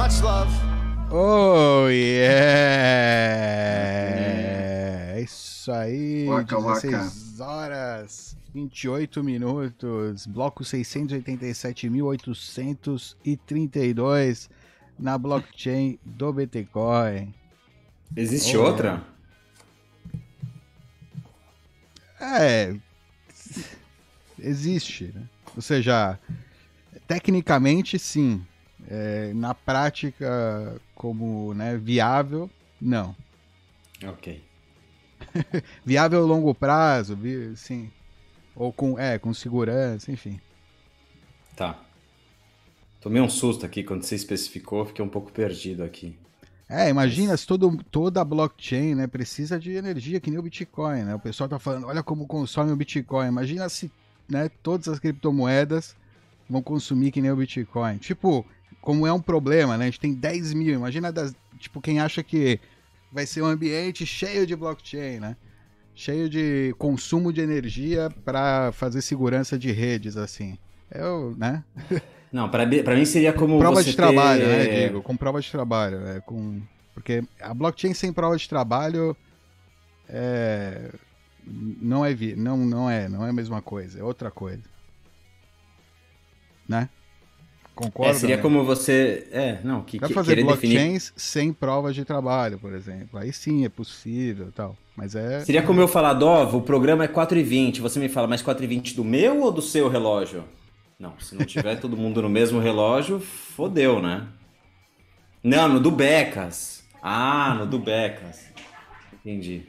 Much love. Oh, yeah! É isso aí, Waka, 16 horas, 28 minutos, bloco 687.832 na blockchain do Bitcoin. Existe Oh. outra? É, existe, né? Ou seja, tecnicamente sim, É, na prática como né, viável, não. Ok. Viável a longo prazo, sim. Ou com, é, com segurança, enfim. Tá. Tomei um susto aqui quando você especificou, fiquei um pouco perdido aqui. É, imagina se todo, toda a blockchain né, precisa de energia, que nem o Bitcoin, né? O pessoal tá falando, olha como consome o Bitcoin. Imagina se né, todas as criptomoedas vão consumir que nem o Bitcoin. Tipo, como é um problema, né? A gente tem 10 mil. Imagina, das, tipo, quem acha que vai ser um ambiente cheio de blockchain, né? Cheio de consumo de energia para fazer segurança de redes, assim. Eu, né? Não, pra, mim- seria como prova de trabalho, ter- né, digo? Com prova de trabalho, né? Com... Porque a blockchain sem prova de trabalho é... não é vi... não, não é, não é a mesma coisa, é outra coisa. Né? Concorda? É, seria né? como você... É, não, que, Dá que fazer querer definir... blockchains sem provas de trabalho, por exemplo. Aí sim é possível e tal. Mas é. Seria como eu falar, Dov, o programa é 4h20. Você me fala, mas 4h20 do meu ou do seu relógio? Não, se não tiver todo mundo no mesmo relógio, fodeu, né? Não, no do Becas. Ah, no do Becas. Entendi.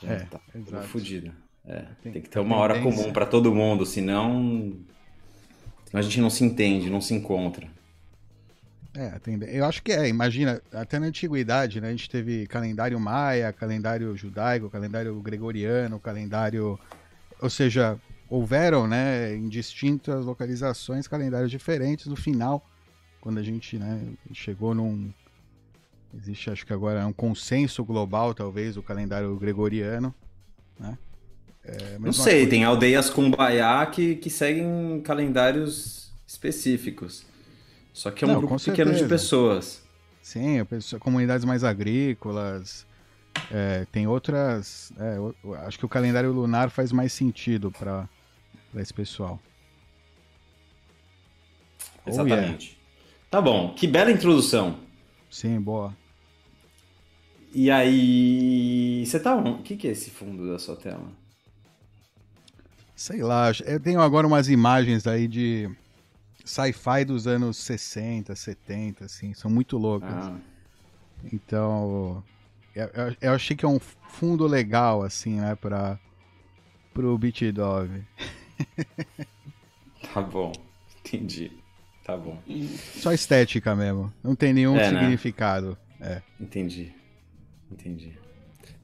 Já É, tá tudo fudido. É, Tem- tem que ter uma hora comum pra todo mundo, senão a gente não se entende, não se encontra. É, eu acho que é. Imagina, até na antiguidade, né? A gente teve calendário maia, calendário judaico, calendário gregoriano, calendário. Ou seja, houveram, né, em distintas localizações, calendários diferentes. No final, quando a gente, né, chegou num. Existe, acho que agora, um consenso global, talvez, o calendário gregoriano, né? É, Não sei, coisa. tem aldeias com baiá que, que seguem calendários específicos. Só que é um Não, grupo pequeno de pessoas. Sim, eu penso, comunidades mais agrícolas. é, tem outras. é, o- o- acho que o calendário lunar faz mais sentido para esse pessoal. Oh, yeah. Exatamente. Tá bom, que bela introdução. Sim, boa. E aí. Você tá? O que, que é esse fundo da sua tela? Sei lá, eu tenho agora umas imagens aí de sci-fi dos anos 60, 70, assim, são muito loucas. Ah, Então, eu, eu- eu achei que é um fundo legal, assim, né, para pro BitDove. tá bom. Entendi. Tá bom. Só estética mesmo, não tem nenhum É, né? significado. É. Entendi. Entendi.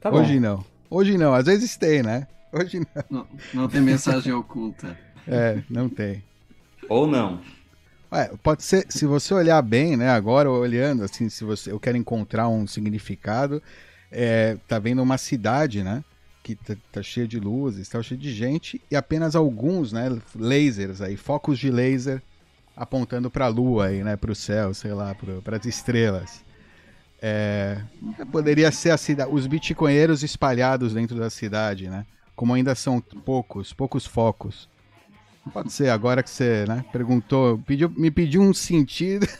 Tá bom. Hoje não. Hoje não, às vezes tem, né? Hoje não. Não, não tem mensagem oculta. É, não tem. Ou não. Ué, pode ser, se você olhar bem, né, agora olhando, assim, se você, eu quero encontrar um significado, é, tá vendo uma cidade, né, que tá, tá cheia de luzes, tá cheia de gente, e apenas alguns, né, lasers aí, focos de laser apontando pra lua aí, né, pro céu, sei lá, para as estrelas. É, poderia ser a cida, os bitcoinheiros espalhados dentro da cidade, né, como ainda são poucos, poucos focos. Pode ser, agora que você né, perguntou, pediu, me pediu um sentido.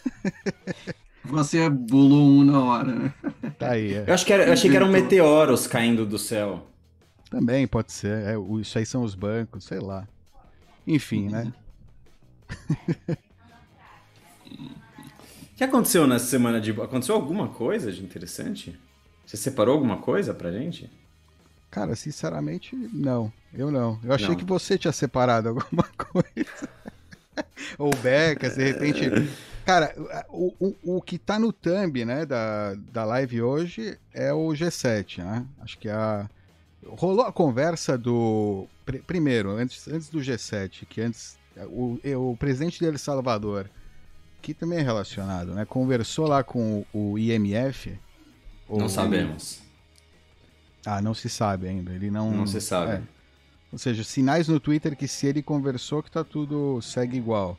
Você bulou um na hora, né? Tá aí. é. Eu, acho que era- eu achei que eram meteoros caindo do céu. Também pode ser. é, isso aí são os bancos, sei lá. Enfim, né? O que aconteceu nessa semana de. Aconteceu alguma coisa de interessante? Você separou alguma coisa pra gente? Cara, sinceramente, não. Eu não. Eu achei Não. que você tinha separado alguma coisa. Ou Becas, de repente. Cara, o, o, o que tá no thumb, né, da, da live hoje é o G7, né? Acho que a. Rolou a conversa do. pr- Primeiro, antes, antes do G7, que antes. O, o presidente de El Salvador, que também é relacionado, né? Conversou lá com o, o IMF. Não sabemos. Ah, não se sabe ainda. Ele não. Não se sabe. é. Ou seja, sinais no Twitter que se ele conversou que tá tudo segue igual.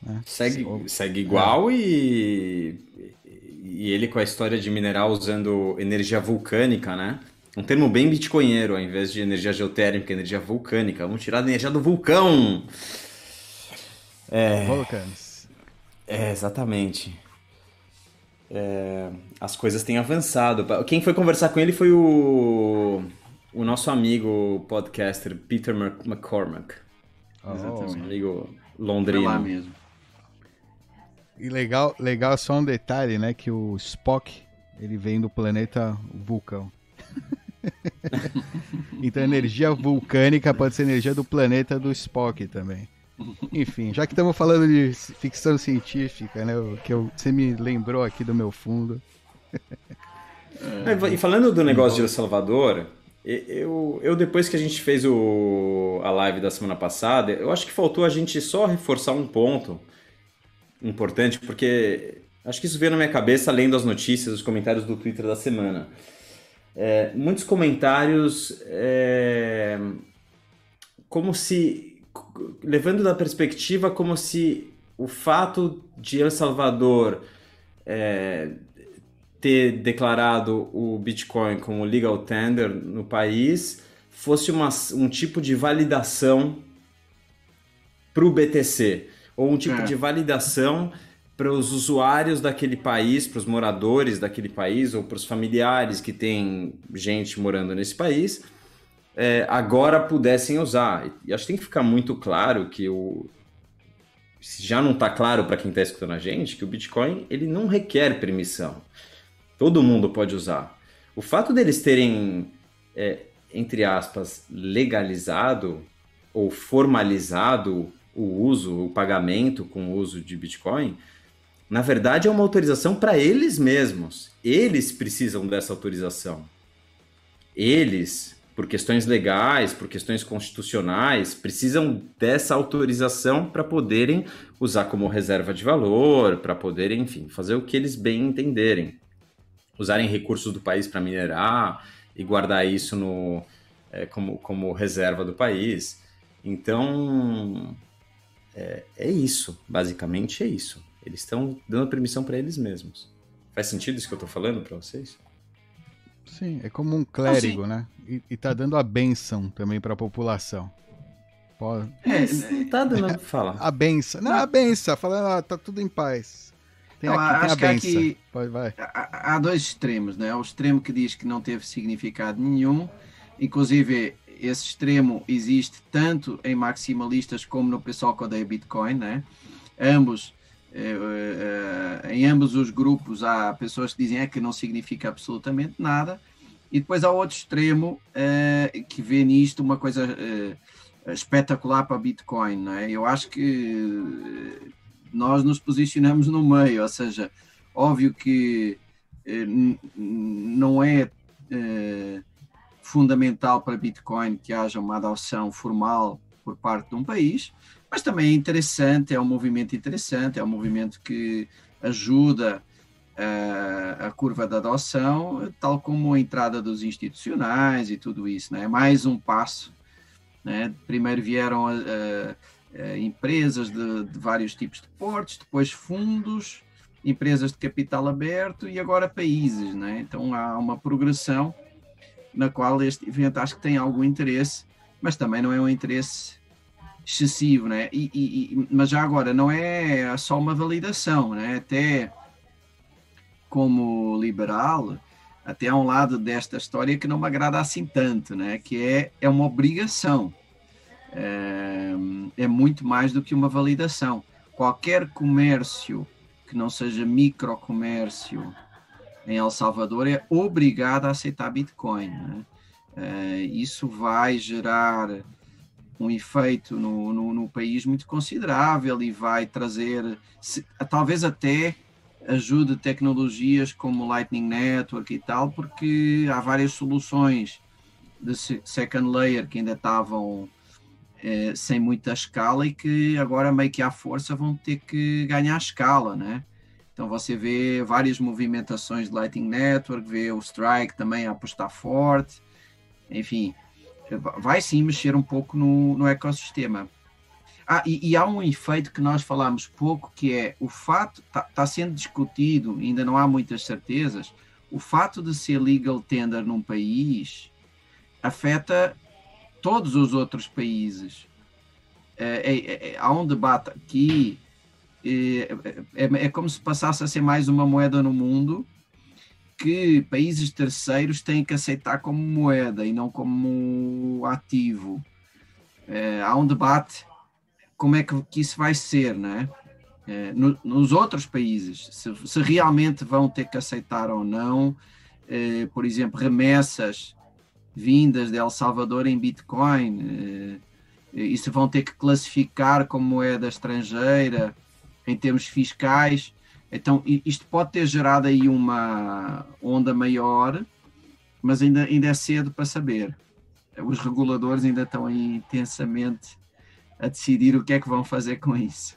Né? Segue, segue igual e, e ele com a história de mineral usando energia vulcânica, né? Um termo bem bitcoinheiro, ao invés de energia geotérmica, energia vulcânica. Vamos tirar a energia do vulcão. É, Vulcans. É, exatamente. É, as coisas têm avançado. Quem foi conversar com ele foi o, o nosso amigo podcaster Peter McCormack. Oh, Exatamente. Amigo londrino. Foi lá mesmo. E legal, legal só um detalhe, né? Que o Spock ele vem do planeta Vulcão. então energia vulcânica pode ser energia do planeta do Spock também. Enfim, já que estamos falando de ficção científica, né? Que eu, você me lembrou aqui do meu fundo. É, e falando do negócio de El Salvador, eu, eu depois que a gente fez o, a live da semana passada, eu acho que faltou a gente só reforçar um ponto importante, porque acho que isso veio na minha cabeça lendo as notícias, os comentários do Twitter da semana. É, muitos comentários é, como se levando da perspectiva como se o fato de El Salvador é, ter declarado o Bitcoin como legal tender no país fosse uma, um tipo de validação para o BTC, ou um tipo é. de validação para os usuários daquele país, para os moradores daquele país, ou para os familiares que têm gente morando nesse país, é, agora pudessem usar. E acho que tem que ficar muito claro que o. Se já não está claro para quem está escutando a gente, que o Bitcoin ele não requer permissão. Todo mundo pode usar. O fato deles terem, é, entre aspas, legalizado ou formalizado o uso, o pagamento com o uso de Bitcoin, na verdade é uma autorização para eles mesmos. Eles precisam dessa autorização. Eles, por questões legais, por questões constitucionais, precisam dessa autorização para poderem usar como reserva de valor, para poderem, enfim, fazer o que eles bem entenderem usarem recursos do país para minerar e guardar isso no, é, como, como reserva do país. Então, é, é isso, basicamente é isso. Eles estão dando permissão para eles mesmos. Faz sentido isso que eu estou falando para vocês? Sim, é como um clérigo, ah, né? E, e tá dando a benção também para a população. Pode... É, tá dando, fala. A benção. Não, a benção, falando, ah, tá tudo em paz. Tem, aqui, acho tem a que aqui Pode, vai. Há, dois extremos, né? O extremo que diz que não teve significado nenhum, inclusive esse extremo existe tanto em maximalistas como no pessoal que odeia Bitcoin, né? Ambos, em ambos os grupos há pessoas que dizem é, que não significa absolutamente nada, e depois há outro extremo eh, que vê nisto uma coisa espetacular para Bitcoin, não é? Eu acho que nós nos posicionamos no meio, ou seja, óbvio que eh, não é eh, fundamental para Bitcoin que haja uma adoção formal por parte de um país, mas também é interessante, é um movimento interessante, é um movimento que ajuda uh, a curva da adoção, tal como a entrada dos institucionais e tudo isso, né? é mais um passo. Né? Primeiro vieram uh, eh, empresas de, de, vários tipos de portos, depois fundos, empresas de capital aberto e agora países. Né? Então há uma progressão na qual este evento acho que tem algum interesse, mas também não é um interesse excessivo, né? E, e, mas já agora não é só uma validação, né? Até como liberal, até há um lado desta história que não me agrada assim tanto, né? Que é, é uma obrigação é, é muito mais do que uma validação. Qualquer comércio que não seja microcomércio em El Salvador é obrigado a aceitar Bitcoin. Né? Uh, isso vai gerar um efeito no, no, no, país muito considerável e vai trazer, se, talvez até ajude tecnologias como Lightning Network e tal, porque há várias soluções de second layer que ainda estavam é, sem muita escala e que agora meio que à força vão ter que ganhar escala, né? Então você vê várias movimentações de Lightning Network, vê o Strike também a apostar forte, enfim, vai sim mexer um pouco no, no ecossistema. Ah, e, e, há um efeito que nós falamos pouco, que é o fato, está tá sendo discutido, ainda não há muitas certezas, o fato de ser legal tender num país afeta todos os outros países. É, é, é, há um debate aqui, é, é, é, como se passasse a ser mais uma moeda no mundo que países terceiros têm que aceitar como moeda e não como ativo. É, há um debate como é que, que isso vai ser, né? É, no, nos outros países, se, se, realmente vão ter que aceitar ou não, é, por exemplo, remessas vindas de El Salvador em Bitcoin, é, e se vão ter que classificar como moeda estrangeira em termos fiscais. Então, isto pode ter gerado aí uma onda maior, mas ainda, ainda é cedo para saber. Os reguladores ainda estão aí intensamente a decidir o que é que vão fazer com isso.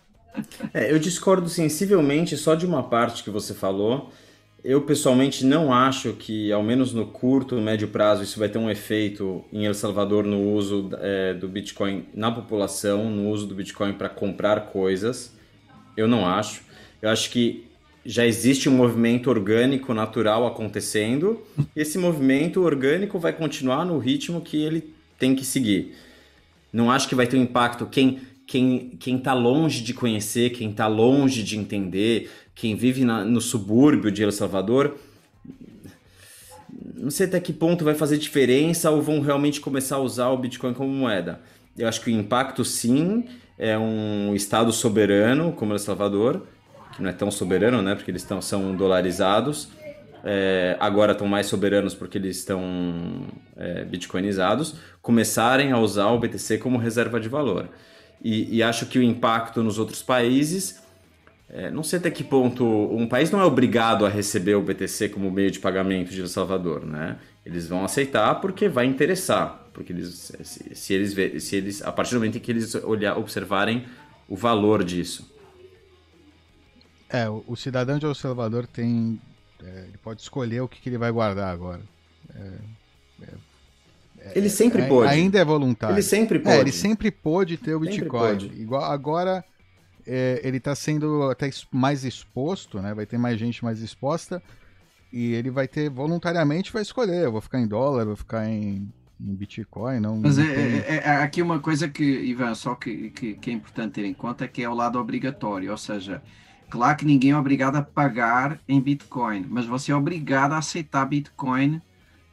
É, eu discordo sensivelmente só de uma parte que você falou. Eu pessoalmente não acho que, ao menos no curto, médio prazo, isso vai ter um efeito em El Salvador no uso é, do Bitcoin na população, no uso do Bitcoin para comprar coisas. Eu não acho. Eu acho que já existe um movimento orgânico natural acontecendo. E esse movimento orgânico vai continuar no ritmo que ele tem que seguir. Não acho que vai ter um impacto. Quem quem quem está longe de conhecer, quem está longe de entender, quem vive na, no subúrbio de El Salvador, não sei até que ponto vai fazer diferença ou vão realmente começar a usar o Bitcoin como moeda. Eu acho que o impacto sim é um estado soberano como El Salvador, que não é tão soberano, né, porque eles estão são dolarizados. É, agora estão mais soberanos porque eles estão é, bitcoinizados, começarem a usar o BTC como reserva de valor. E, e acho que o impacto nos outros países, é, não sei até que ponto um país não é obrigado a receber o BTC como meio de pagamento de El Salvador, né? Eles vão aceitar porque vai interessar, porque eles, se, se eles, se eles, a partir do momento em que eles olhar, observarem o valor disso. É, o, cidadão de El Salvador tem, é, ele pode escolher o que, que ele vai guardar agora. É, é ele sempre é, pôde. Ainda é voluntário. Ele sempre pôde. É, ele sempre pôde ter o Bitcoin. Igual agora é, ele está sendo até mais exposto, né? Vai ter mais gente mais exposta e ele vai ter voluntariamente vai escolher. Eu vou ficar em dólar, vou ficar em, em Bitcoin, não. Mas não é, tem... é, é, aqui uma coisa que Ivan só que, que, que é importante ter em conta é que é o lado obrigatório, ou seja, Claro que ninguém é obrigado a pagar em Bitcoin, mas você é obrigado a aceitar Bitcoin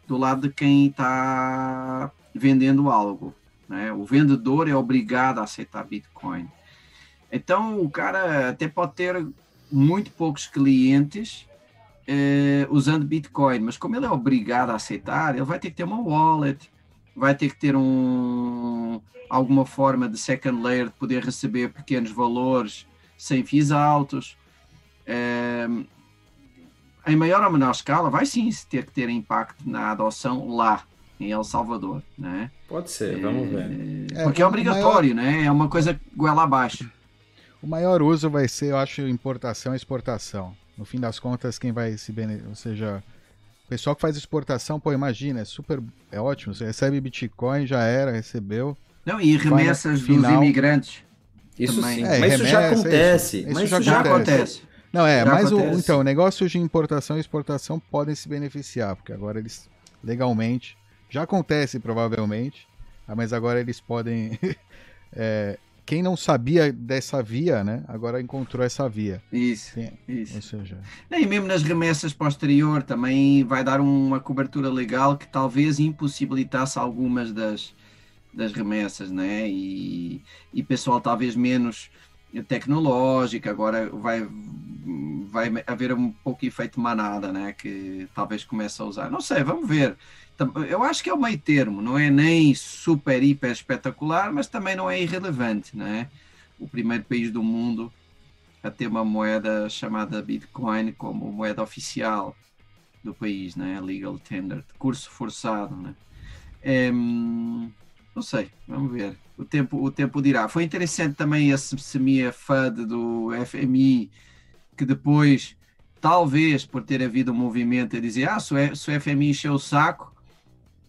do lado de quem está vendendo algo. Né? O vendedor é obrigado a aceitar Bitcoin. Então o cara até pode ter muito poucos clientes eh, usando Bitcoin, mas como ele é obrigado a aceitar, ele vai ter que ter uma wallet, vai ter que ter um, alguma forma de second layer de poder receber pequenos valores sem FIIs altos. Eh, em maior ou menor escala, vai sim ter que ter impacto na adoção lá, em El Salvador, né? Pode ser, vamos ver. É, porque é, é obrigatório, maior... né? É uma coisa goela abaixo. O maior uso vai ser, eu acho, importação e exportação. No fim das contas, quem vai se beneficiar, ou seja, o pessoal que faz exportação, pô, imagina, é super, é ótimo, você recebe Bitcoin, já era, recebeu. Não, e remessas final... dos imigrantes. Isso também. sim, é, mas remessa, isso já acontece. Isso, mas isso já, já acontece. acontece. Não, é, Já mas o, então, negócios de importação e exportação podem se beneficiar, porque agora eles, legalmente, já acontece provavelmente, ah, mas agora eles podem. é, quem não sabia dessa via, né, agora encontrou essa via. Isso, Sim, isso. Ou seja... E mesmo nas remessas posterior também vai dar uma cobertura legal que talvez impossibilitasse algumas das, das remessas, né? E, e pessoal talvez menos tecnológica, agora vai, vai haver um pouco efeito manada, né? Que talvez comece a usar. Não sei, vamos ver. Eu acho que é o meio termo, não é nem super, hiper espetacular, mas também não é irrelevante, né? O primeiro país do mundo a ter uma moeda chamada Bitcoin como moeda oficial do país, né? Legal tender, curso forçado, né? É, não sei, vamos ver. O tempo, o tempo dirá. Foi interessante também esse semia FUD do FMI, que depois, talvez por ter havido um movimento a dizer: ah, se o, FMI encheu o saco,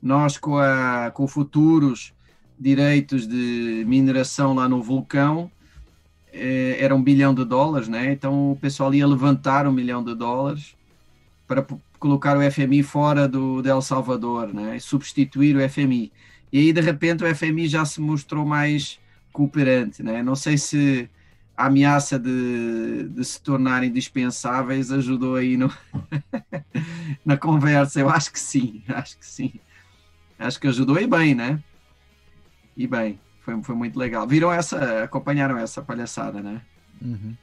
nós com, a, com futuros direitos de mineração lá no vulcão eh, era um bilhão de dólares, né? Então o pessoal ia levantar um milhão de dólares para colocar o FMI fora do El Salvador, né? E substituir o FMI. E aí de repente o FMI já se mostrou mais cooperante, né? Não sei se a ameaça de, de se tornarem dispensáveis ajudou aí no, na conversa. Eu acho que sim, acho que sim. Acho que ajudou e bem, né? E bem, foi, foi muito legal. Viram essa, acompanharam essa palhaçada, né? Uhum.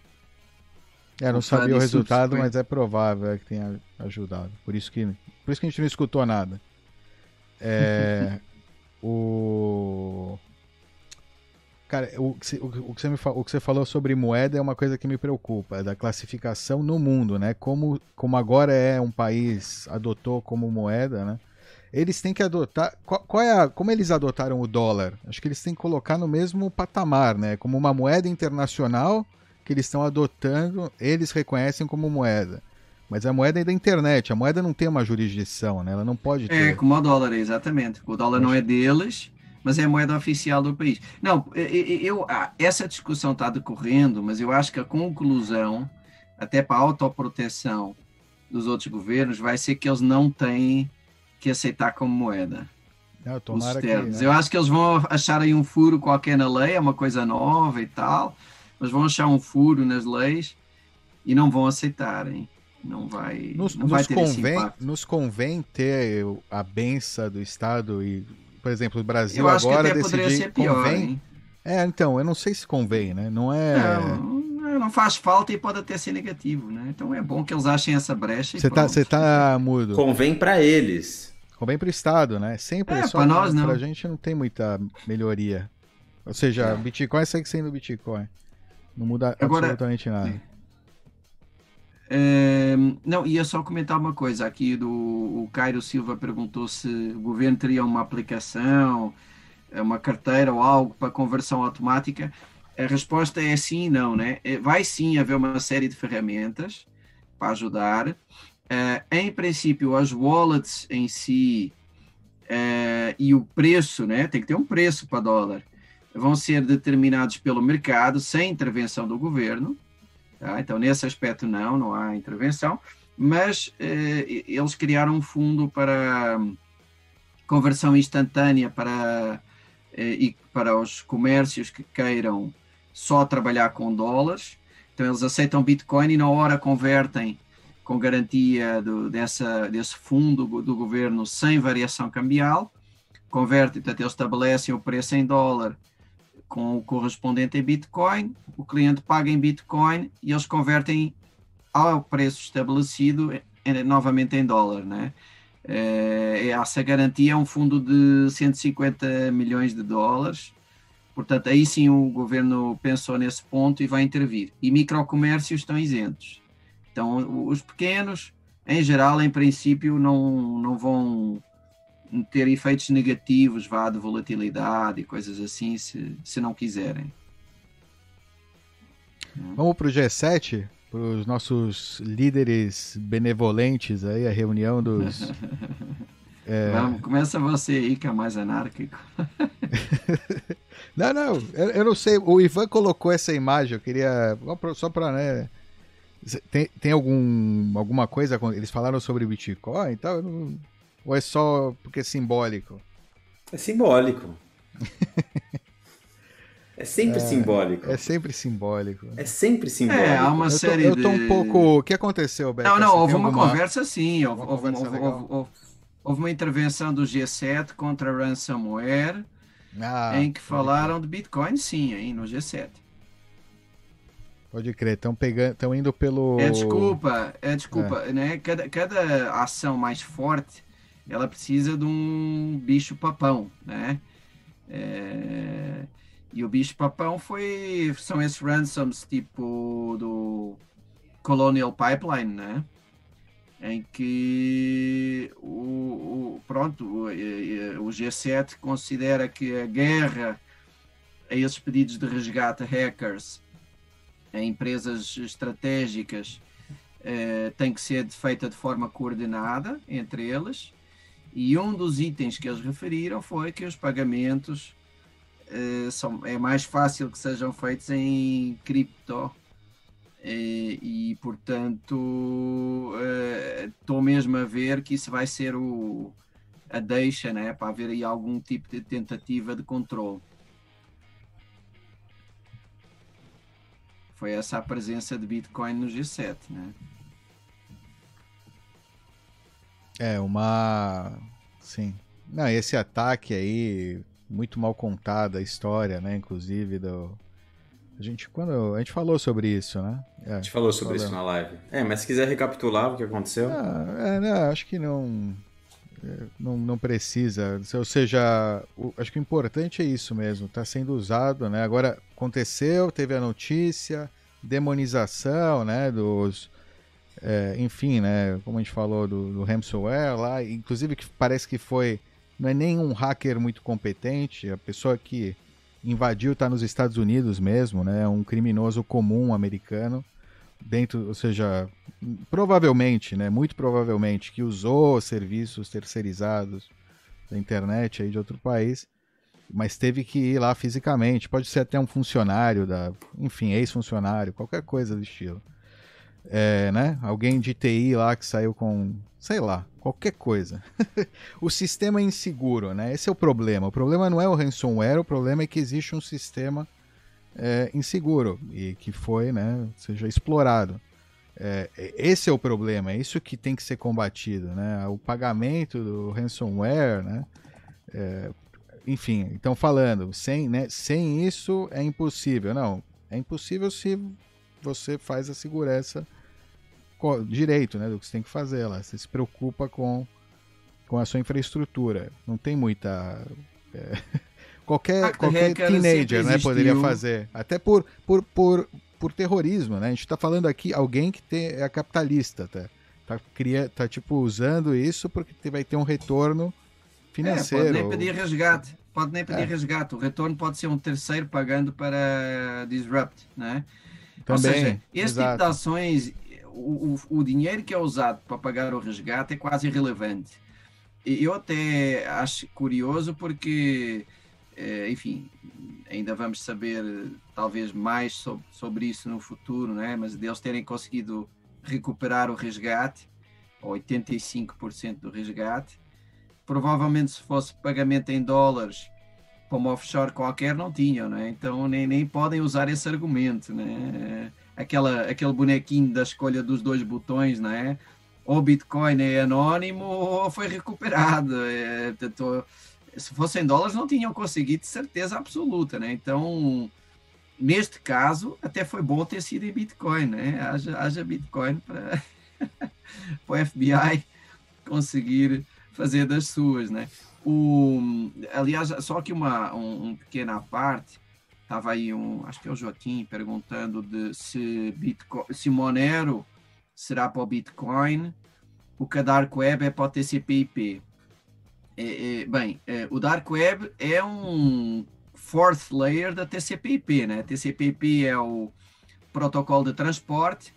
É, não sabia o resultado, mas é provável que tenha ajudado. Por isso que, por isso que a gente não escutou nada. É, o Cara, o, o, o, que você me, o que você falou sobre moeda é uma coisa que me preocupa, da classificação no mundo, né? Como, como agora é um país adotou como moeda, né? Eles têm que adotar. Qual, qual é a, como eles adotaram o dólar? Acho que eles têm que colocar no mesmo patamar, né? Como uma moeda internacional que eles estão adotando, eles reconhecem como moeda. Mas a moeda é da internet, a moeda não tem uma jurisdição, né? Ela não pode é, ter. É, como o dólar, exatamente. O dólar não é deles, mas é a moeda oficial do país. Não, eu, essa discussão está decorrendo, mas eu acho que a conclusão, até para a autoproteção dos outros governos, vai ser que eles não têm que aceitar como moeda. Não, os termos. né? Eu acho que eles vão achar aí um furo qualquer na lei, é uma coisa nova e tal, mas vão achar um furo nas leis e não vão aceitarem. Não vai, nos, não vai nos ter convém, Nos convém ter a benção do Estado e por exemplo, o Brasil agora decidir pior, convém. Hein? É, então, eu não sei se convém, né? Não é. Não, não faz falta e pode até ser negativo, né? Então é bom que eles achem essa brecha. Você tá, você tá mudo. Convém para eles. Convém para o Estado, né? Sempre é, só para nós não. Pra gente não tem muita melhoria. Ou seja, é. Bitcoin segue sendo Bitcoin. Não muda Agora, absolutamente nada. É, não, ia só comentar uma coisa aqui do o Cairo Silva perguntou se o governo teria uma aplicação, é, uma carteira ou algo para conversão automática. A resposta é sim e não, né? É, vai sim haver uma série de ferramentas para ajudar. É, em princípio, as wallets em si e o preço, né? Tem que ter um preço para dólar. Vão ser determinados pelo mercado sem intervenção do governo. Tá? Então, nesse aspecto, não, não há intervenção, mas eh, eles criaram um fundo para conversão instantânea para, eh, e para os comércios que queiram só trabalhar com dólares. Então, eles aceitam Bitcoin e na hora convertem com garantia do, dessa, desse fundo do governo sem variação cambial. Convertem, portanto, eles estabelecem o preço em dólar com o correspondente em Bitcoin, o cliente paga em Bitcoin e eles convertem ao preço estabelecido em, novamente em dólar, né? É, essa garantia é um fundo de 150 milhões de dólares, portanto aí sim o governo pensou nesse ponto e vai intervir. E microcomércios estão isentos. Então os pequenos, em geral, em princípio, não, não vão ter efeitos negativos, vá, de volatilidade e coisas assim, se, se não quiserem. Vamos para o G7, para os nossos líderes benevolentes aí, a reunião dos. é... Vamos, começa você aí, que é mais anárquico. não, não, eu, eu, não sei. O Ivan colocou essa imagem, eu queria. Só para, né? Tem, tem algum, alguma coisa? Eles falaram sobre Bitcoin e tal? Eu não, ou é só porque é simbólico? É simbólico. é sempre é, simbólico. É sempre simbólico. É sempre simbólico. É, há uma eu série tô, Eu tô um pouco... O que aconteceu, Beto? Não, não, houve uma alguma... conversa sim. Houve, houve, houve, houve, uma intervenção do G7 contra ransomware, ah, em que falaram de Bitcoin sim, aí no G7. Pode crer, estão pegando, estão indo pelo. É desculpa, é desculpa, é. né? Cada, cada ação mais forte ela precisa de um bicho papão, né? É... E o bicho papão foi são esses ransoms tipo do Colonial Pipeline, né? Em que o, o pronto o, o G7 considera que a guerra a esses pedidos de resgate hackers em empresas estratégicas eh, tem que ser feita de forma coordenada entre eles e um dos itens que eles referiram foi que os pagamentos uh, são, é mais fácil que sejam feitos em cripto e, e portanto estou uh, mesmo a ver que isso vai ser o, a deixa né, para haver aí algum tipo de tentativa de controle. Foi essa a presença de Bitcoin no G7, né? É, uma. Sim. Não, esse ataque aí, muito mal contada a história, né? Inclusive, do. A gente, quando, a gente falou sobre isso, né? É, a gente falou sobre falou. isso na live. É, mas se quiser recapitular o que aconteceu. Ah, é, não, acho que não, é, não. Não precisa. Ou seja, o, acho que o importante é isso mesmo. Está sendo usado, né? Agora aconteceu, teve a notícia, demonização, né? Dos, é, enfim, né, como a gente falou do, do ransomware lá, inclusive que parece que foi, não é nem um hacker muito competente, a pessoa que invadiu está nos Estados Unidos mesmo, né, um criminoso comum americano, dentro, ou seja, provavelmente, né, muito provavelmente, que usou serviços terceirizados da internet aí de outro país, mas teve que ir lá fisicamente, pode ser até um funcionário da, enfim, ex-funcionário, qualquer coisa do estilo é, né? Alguém de TI lá que saiu com, sei lá, qualquer coisa. o sistema é inseguro, né? Esse é o problema. O problema não é o ransomware, o problema é que existe um sistema é, inseguro e que foi, né, seja explorado. É, esse é o problema, é isso que tem que ser combatido, né? O pagamento do ransomware, né? É, enfim, então falando, sem, né, sem isso é impossível. Não, é impossível se você faz a segurança direito, né, do que você tem que fazer lá. Você se preocupa com, com a sua infraestrutura. Não tem muita é, qualquer qualquer teenager, né, poderia fazer. Até por por, por, por terrorismo, né? A gente está falando aqui alguém que tem, é capitalista, tá? Tá, cria, tá tipo usando isso porque vai ter um retorno financeiro. É, pode nem pedir resgate. Pode nem pedir é. resgate. O retorno pode ser um terceiro pagando para disrupt, né? Também, Ou seja, esse exato. tipo de ações, o, o, o dinheiro que é usado para pagar o resgate é quase irrelevante. Eu até acho curioso porque, eh, enfim, ainda vamos saber talvez mais sobre, sobre isso no futuro, né? mas deles terem conseguido recuperar o resgate, 85% do resgate, provavelmente se fosse pagamento em dólares para uma offshore qualquer não tinham, né? então nem, nem podem usar esse argumento. Né? Aquela, aquele bonequinho da escolha dos dois botões, né? ou Bitcoin é anónimo ou foi recuperado. É, se fossem dólares não tinham conseguido certeza absoluta. Né? Então, neste caso, até foi bom ter sido em Bitcoin. Né? Haja, haja Bitcoin para o FBI conseguir fazer das suas. Né? O, aliás, só que uma um, um pequena parte, estava aí um, acho que é o Joaquim perguntando de se Bitcoin, se Monero será para o Bitcoin, o que a Dark Web é para o TCP/IP. É, é, bem, é, o Dark Web é um fourth layer da TCP/IP, né? TCP/IP é o protocolo de transporte.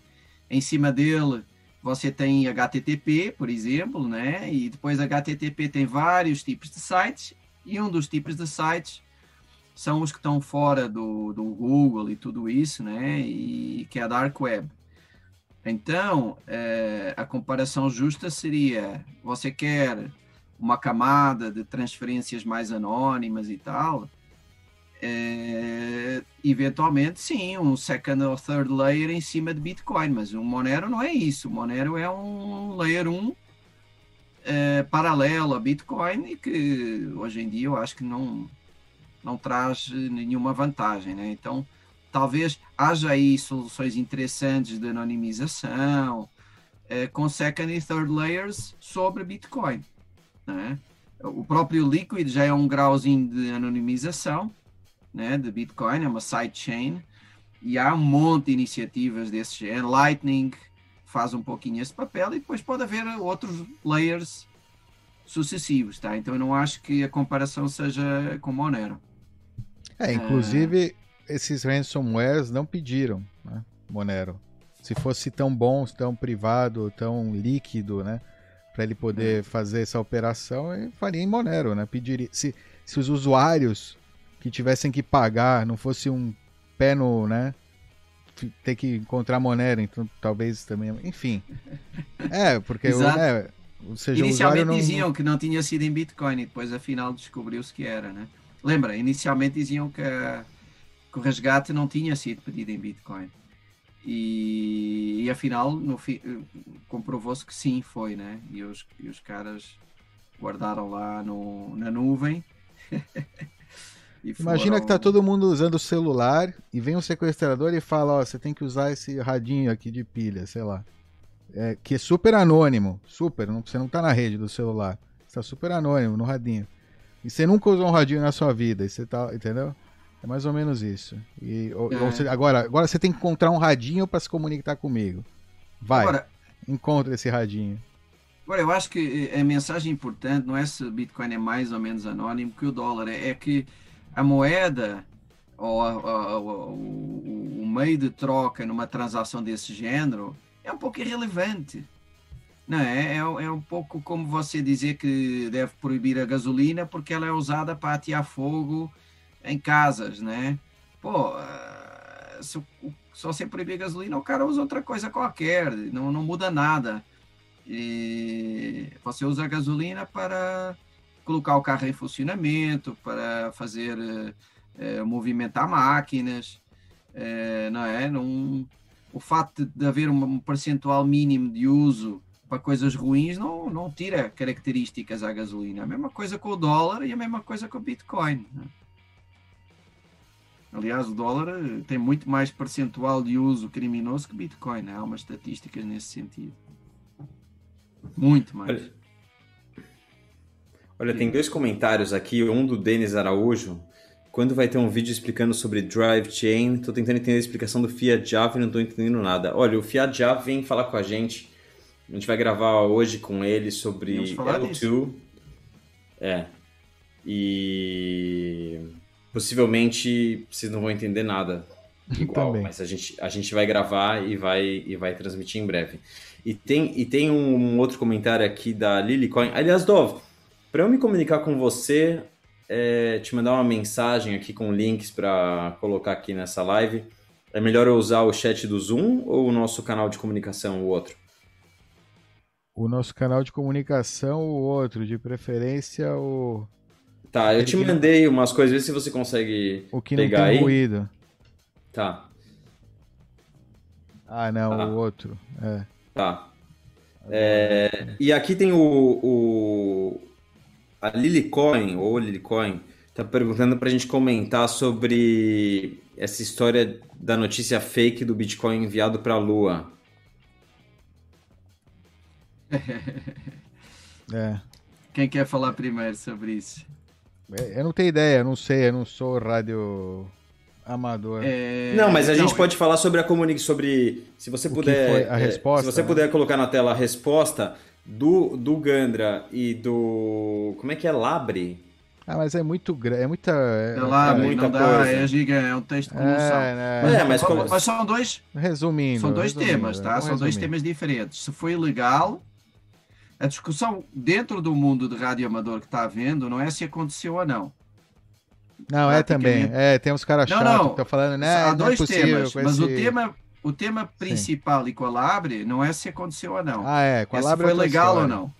Em cima dele você tem HTTP, por exemplo, né? E depois HTTP tem vários tipos de sites e um dos tipos de sites são os que estão fora do, do Google e tudo isso, né? E que é a Dark Web. Então, é, a comparação justa seria: você quer uma camada de transferências mais anônimas e tal, é, eventualmente sim, um second ou third layer em cima de Bitcoin, mas o Monero não é isso. O Monero é um layer 1 é, paralelo a Bitcoin e que hoje em dia eu acho que não, não traz nenhuma vantagem. Né? Então, talvez haja aí soluções interessantes de anonimização é, com second e third layers sobre Bitcoin. Né? O próprio Liquid já é um grauzinho de anonimização né, de Bitcoin, é uma sidechain, e há um monte de iniciativas desse género. Lightning faz um pouquinho esse papel e depois pode haver outros layers sucessivos, tá? Então eu não acho que a comparação seja com Monero. É, inclusive é... esses ransomwares não pediram, né, Monero. Se fosse tão bom, tão privado, tão líquido, né, para ele poder é. fazer essa operação, ele faria em Monero, né? Pediria se, se os usuários que tivessem que pagar, não fosse um pé no, né? Ter que encontrar Monero, então talvez também. Enfim. É, porque é, seja, Inicialmente não... diziam que não tinha sido em Bitcoin e depois afinal descobriu-se que era, né? Lembra, inicialmente diziam que, que, o resgate não tinha sido pedido em Bitcoin. E, e afinal, no comprovou-se que sim, foi, né? E os, e os caras guardaram lá no, na nuvem. Imagina foram... que tá todo mundo usando o celular e vem um sequestrador e fala, ó, você tem que usar esse radinho aqui de pilha, sei lá. É, que é super anônimo, super, não, você não tá na rede do celular. Você tá super anônimo no radinho. E você nunca usou um radinho na sua vida, e você tá, entendeu? É mais ou menos isso. E, ou, é. ou você, agora, agora você tem que encontrar um radinho para se comunicar comigo. Vai, agora, encontra esse radinho. Agora, eu acho que a mensagem importante não é se o Bitcoin é mais ou menos anônimo que o dólar, é, é que a moeda ou a, o, o, meio de troca numa transação desse género é um pouco irrelevante. Não é? é? É, um pouco como você dizer que deve proibir a gasolina porque ela é usada para atear fogo em casas, né? Pô, ah, se, se você proibir a gasolina, o cara usa outra coisa qualquer, não, não muda nada. E você usa a gasolina para colocar o carro em funcionamento, para fazer é, movimentar máquinas, é, não é? O fato de haver um percentual mínimo de uso para coisas ruins não, não tira características à gasolina. A mesma coisa com o dólar e a mesma coisa com o Bitcoin. Aliás, o dólar tem muito mais percentual de uso criminoso que Bitcoin. Há umas estatísticas nesse sentido. Muito mais. Olha, olha tem dois comentários aqui, um do Denis Araújo. Quando vai ter um vídeo explicando sobre Drive Chain? Estou tentando entender a explicação do Fiat Java e não estou entendendo nada. Olha, o Fiat Java vem falar com a gente. A gente vai gravar hoje com ele sobre L2. Disso. É. E possivelmente vocês não vão entender nada igual, Também. mas a gente, a gente vai gravar e vai, e vai transmitir em breve. E tem, e tem um, outro comentário aqui da Lilycoin. Aliás, Dov, para eu me comunicar com você, é, te mandar uma mensagem aqui com links para colocar aqui nessa live, é melhor eu usar o chat do Zoom ou o nosso canal de comunicação, o outro? O nosso canal de comunicação, o outro, de preferência o. Tá, eu te mandei umas coisas, vê se você consegue o que pegar não tem aí. ruído. Tá. Ah, não, tá. o outro. É. Tá. É, e aqui tem o, o a Lilicoin, ou Lilicoin, tá perguntando para a gente comentar sobre essa história da notícia fake do Bitcoin enviado para a Lua. É. Quem quer falar primeiro sobre isso? É, eu não tenho ideia, eu não sei, eu não sou rádio amador. É... Não, mas a não, gente pode falar sobre a comunicação, sobre se você puder, a resposta, é, se você né? puder colocar na tela a resposta do, do Gandra e do como é que é Labre? Ah, mas é muito grande, é muita é, é, Labre, é muita não coisa. Dá, é giga, é um texto colossal. É, né? mas, é, mas, mas, mas, são dois resumindo, são dois resumindo, temas, tá? São dois temas diferentes. Se foi legal, a discussão dentro do mundo de rádio amador que está havendo não é se aconteceu ou não. Não, é também. É, tem uns caras chatos que estão falando, né? Há é dois é temas, mas esse... o tema, o tema principal Sim. e Colabre não é se aconteceu ou não. Ah, é. Colabre é foi legal história. ou não.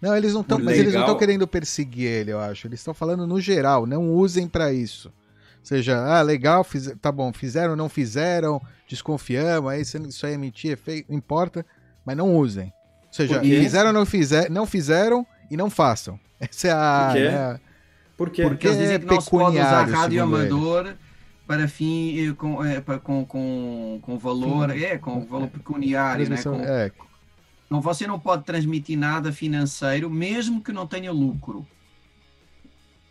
Não, eles não estão, mas eles não estão querendo perseguir ele, eu acho. Eles estão falando no geral, não usem para isso. Ou seja, ah, legal, fiz... tá bom, fizeram, não fizeram, desconfiamos, aí isso aí é mentira, é feio, não importa, mas não usem. Ou seja, fizeram, não, fizer, não fizeram e não façam. Essa é a. Por quê? Né, porque, Porque eles dizem que não se pode usar rádio amador para fim eh, com, é, para, com, com, com valor, é, com valor pecuniário, né? Com, é. não, você não pode transmitir nada financeiro, mesmo que não tenha lucro.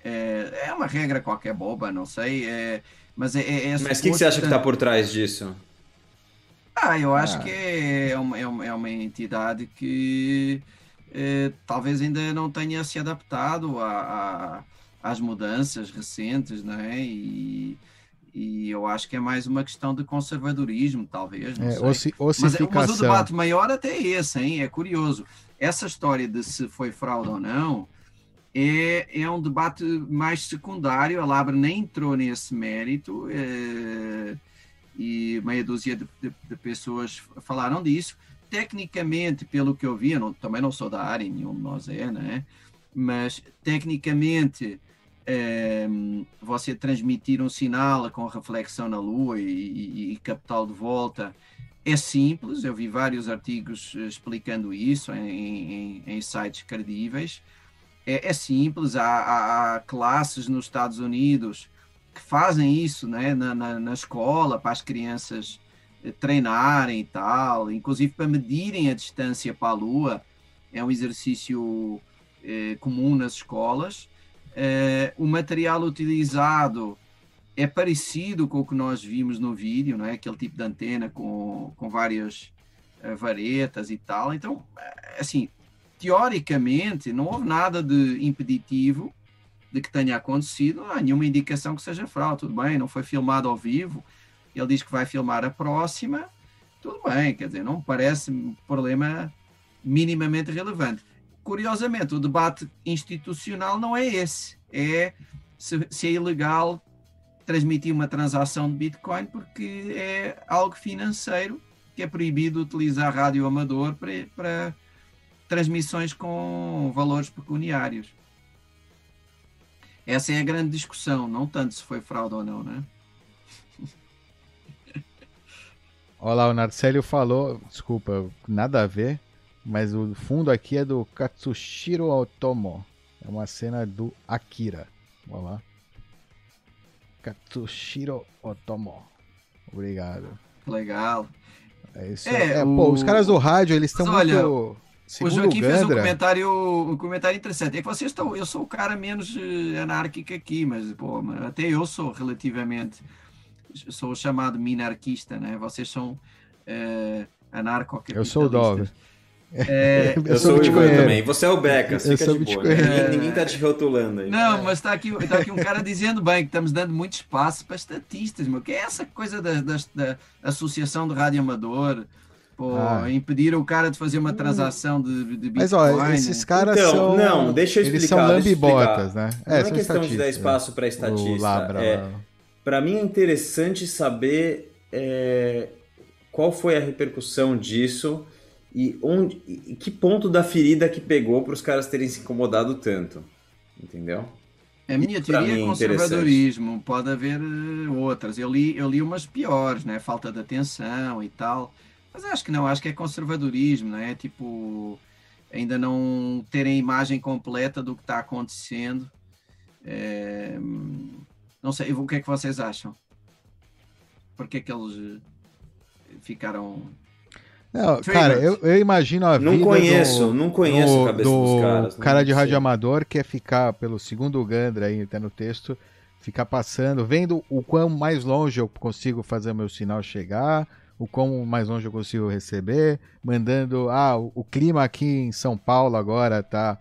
É, é uma regra qualquer boba, não sei, é, mas é, é, é Mas o que, que, você acha que está por trás disso? Ah, eu acho ah. que é uma, é uma, é uma entidade que eh, talvez ainda não tenha se adaptado a, a às mudanças recentes, né? E, e eu acho que é mais uma questão de conservadorismo, talvez. É. Mas, mas, o debate maior até é esse, hein? É curioso. Essa história de se foi fraude ou não é, é um debate mais secundário. A Labra nem entrou nesse mérito é, e meia dúzia de, de, de, pessoas falaram disso. Tecnicamente, pelo que eu vi, não, também não sou da área, nenhum de nós é, né? mas tecnicamente é, você transmitir um sinal com reflexão na Lua e, e, e captá-lo de volta é simples, eu vi vários artigos explicando isso em, em, em sites credíveis. É, é simples, há, há, há, classes nos Estados Unidos que fazem isso né, na, na, na, escola para as crianças eh, treinarem e tal, inclusive para medirem a distância para a Lua. É um exercício eh, comum nas escolas. Eh, o material utilizado é parecido com o que nós vimos no vídeo, não é? Aquele tipo de antena com, com várias uh, varetas e tal. Então, eh, assim, teoricamente, não houve nada de impeditivo de que tenha acontecido, não há nenhuma indicação que seja fraude. Tudo bem, não foi filmado ao vivo, ele diz que vai filmar a próxima, tudo bem, quer dizer, não parece um problema minimamente relevante. Curiosamente, o debate institucional não é esse, é se, se é ilegal transmitir uma transação de Bitcoin porque é algo financeiro que é proibido utilizar rádio amador para, para transmissões com valores pecuniários. Essa é a grande discussão, não tanto se foi fraude ou não, né? Olha lá, o Narcélio falou, desculpa, nada a ver, mas o fundo aqui é do Katsushiro Otomo. É uma cena do Akira. Olha lá. Katsushiro Otomo. Obrigado. Legal. É isso. É, é o... pô, os caras do rádio, eles estão muito. Segundo o Joaquim fez um comentário, um comentário interessante. É que vocês estão. Eu sou o cara menos eh, anárquico aqui, mas pô, até eu sou relativamente. Sou chamado minarquista, né? Vocês são uh, anarco-capitalistas. Eu sou o Dog. É, eu, eu sou o Bitcoin também. Você é o Beca, fica de boa. Ninguém, ninguém tá te rotulando aí. Não, mas tá aqui, tá aqui um cara dizendo bem que estamos dando muito espaço para estatistas, meu. Que é essa coisa da, da, da Associação de Rádio Amador? Pô, ah. impedir o cara de fazer uma transação de, de Bitcoin. Mas olha, esses caras então, são. Não, deixa eu explicar. Eles são lambibotas, né? Não é, é questão de dar espaço para estatística. Labra, é, para mim é interessante saber é, qual foi a repercussão disso e onde, e que ponto da ferida que pegou para os caras terem se incomodado tanto, entendeu? A minha teoria é conservadorismo, pode haver eh, outras. Eu li, eu li umas piores, né? Falta de atenção e tal. Mas acho que não, acho que é conservadorismo, não é? Tipo, ainda não terem a imagem completa do que está acontecendo. É... Não sei, o que é que vocês acham? Por que é que eles ficaram não, cara, eu, eu, imagino a não vida. Conheço, do, não conheço do, a cabeça do dos caras. cara de rádio amador que é ficar, pelo segundo Gandra aí, tá no texto, ficar passando, vendo o quão mais longe eu consigo fazer meu sinal chegar, o quão mais longe eu consigo receber, mandando. Ah, o, clima aqui em São Paulo agora tá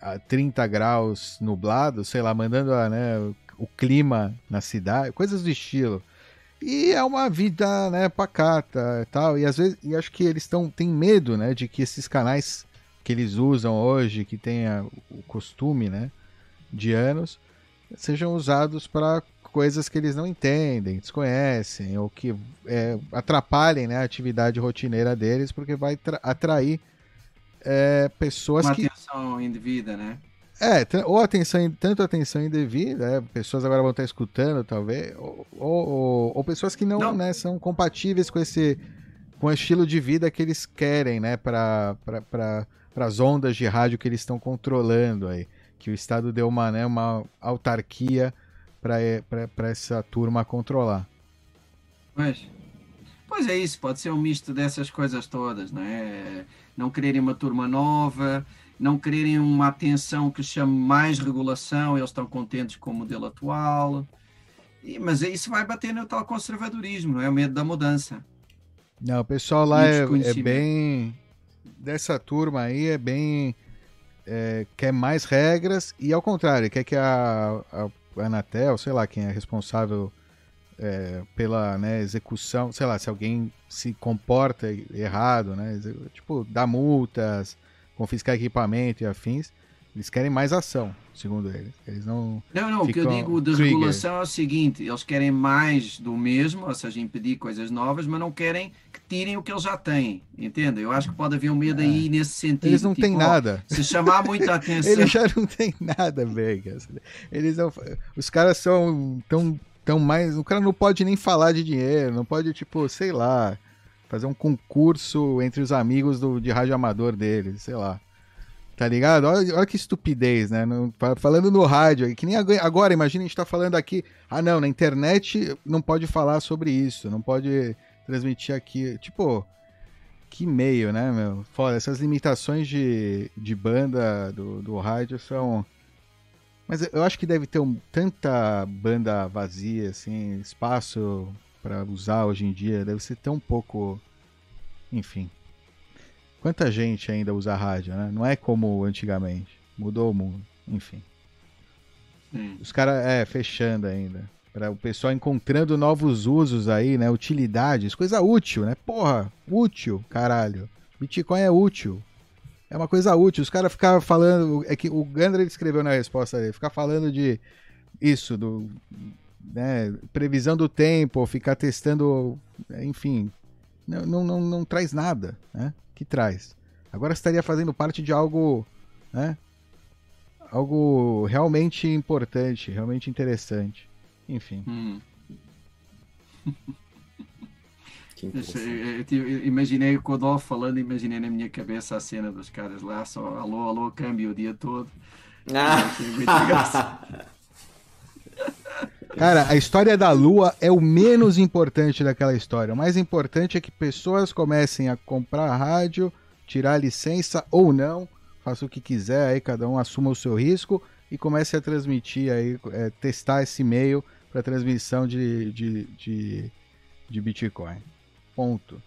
a 30 graus nublado, sei lá, mandando né, o clima na cidade, coisas do estilo. E é uma vida, né, pacata e tal. E às vezes, e acho que eles estão têm medo, né, de que esses canais que eles usam hoje, que tem o costume, né, de anos, sejam usados para coisas que eles não entendem, desconhecem, ou que é, atrapalhem né, a atividade rotineira deles, porque vai atrair é, pessoas Uma que. atenção indevida, né? É, ou atenção, tanto atenção indevida, é, pessoas agora vão estar escutando, talvez, ou, ou, ou pessoas que não, não. Né, são compatíveis com esse com o estilo de vida que eles querem, né, para pra, as ondas de rádio que eles estão controlando aí. Que o Estado deu uma, né, uma autarquia para essa turma controlar. Pois. Pois é isso, pode ser um misto dessas coisas todas, não é? Não quererem uma turma nova, não quererem uma atenção que chame mais regulação, eles estão contentes com o modelo atual. E, mas isso vai bater no tal conservadorismo, não é? O medo da mudança. Não, o pessoal lá é, é, bem. Dessa turma aí é bem. É, quer mais regras e ao contrário, quer que a, a Anatel, sei lá, quem é responsável é, pela né, execução, sei lá, se alguém se comporta errado, né? Tipo, dá multas, confiscar equipamento e afins, Eles querem mais ação, segundo eles. Eles não. Não, não, o que eu digo de trigger. regulação é o seguinte: eles querem mais do mesmo, ou seja, impedir coisas novas, mas não querem que tirem o que eles já têm. Entende? Eu acho que pode haver um medo é. aí nesse sentido. Eles não tipo, têm nada. Se chamar muita atenção. eles já não têm nada, Vegas. Eles não... Os caras são tão, tão mais. O cara não pode nem falar de dinheiro, não pode, tipo, sei lá, fazer um concurso entre os amigos do, de rádio amador deles, sei lá. Tá ligado? Olha, olha que estupidez, né? No, falando no rádio, que nem agora, imagina a gente tá falando aqui. Ah, não, na internet não pode falar sobre isso, não pode transmitir aqui. Tipo, que meio, né, meu? Foda, essas limitações de, de banda do, do rádio são. Mas eu acho que deve ter um, tanta banda vazia, assim, espaço para usar hoje em dia, deve ser tão pouco. Enfim. Quanta gente ainda usa rádio, né? Não é como antigamente. Mudou o mundo. Enfim. Hum. Os caras, é, fechando ainda. Para o pessoal encontrando novos usos aí, né? Utilidades, coisa útil, né? Porra, útil, caralho. Bitcoin é útil. É uma coisa útil. Os caras ficavam falando. É que o Gandra escreveu na resposta dele, ficar falando de isso, do. Né, previsão do tempo, ficar testando. Enfim. Não, não, não, não traz nada, né? Que traz. Agora estaria fazendo parte de algo, né? Algo realmente importante, realmente interessante. Enfim. Hum. Eu, eu, imaginei o Codolfo falando, imaginei na minha cabeça a cena dos caras lá, só alô, alô, câmbio o dia todo. Ah. Cara, a história da Lua é o menos importante daquela história. O mais importante é que pessoas comecem a comprar rádio, tirar licença ou não, faça o que quiser, aí cada um assuma o seu risco e comece a transmitir aí, é, testar esse meio para transmissão de, de, de, de Bitcoin. Ponto.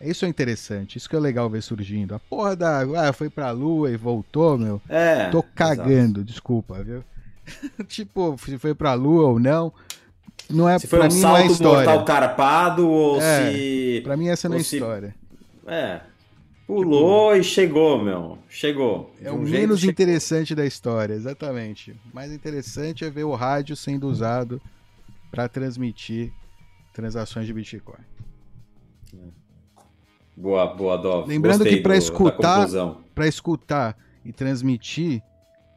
Isso é interessante, isso que é legal ver surgindo. A porra da. Ah, foi pra lua e voltou, meu. É. Tô cagando, exato. desculpa, viu? tipo, se foi pra lua ou não. Não é, se foi um mim, salto não é história. mortal carpado ou é, se. Pra mim, essa não é se... história. É. Pulou tipo... e chegou, meu. Chegou. É o um menos interessante da história, exatamente. O mais interessante é ver o rádio sendo usado para transmitir transações de Bitcoin. Boa, boa, Dov. Lembrando Gostei que para escutar, para escutar e transmitir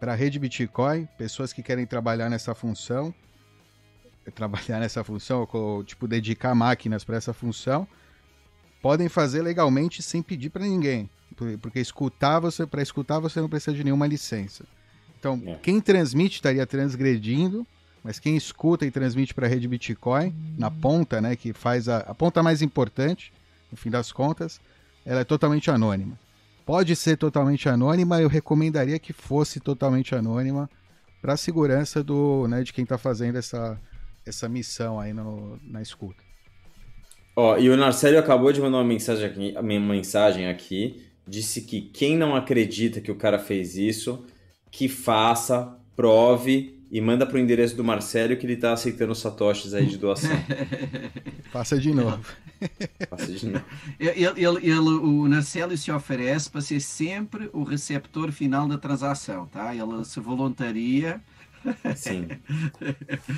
para a rede Bitcoin, pessoas que querem trabalhar nessa função, trabalhar nessa função, ou, tipo, dedicar máquinas para essa função, podem fazer legalmente sem pedir para ninguém. Porque escutar você, para escutar você não precisa de nenhuma licença. Então, é. quem transmite estaria transgredindo, mas quem escuta e transmite para a rede Bitcoin, na ponta, né, que faz a, a ponta mais importante, no fim das contas, ela é totalmente anônima. Pode ser totalmente anônima, eu recomendaria que fosse totalmente anônima para a segurança do, né, de quem está fazendo essa, essa missão aí no, na escuta. Ó, e o Narcélio acabou de mandar uma mensagem aqui, uma mensagem aqui, disse que quem não acredita que o cara fez isso, que faça, prove e manda pro endereço do Marcelo que ele tá aceitando satoshis aí de doação. Faça de novo. Faça de novo. Ele, ele, ele, o Narcélio se oferece para ser sempre o receptor final da transação, tá? Ele se voluntaria. Sim.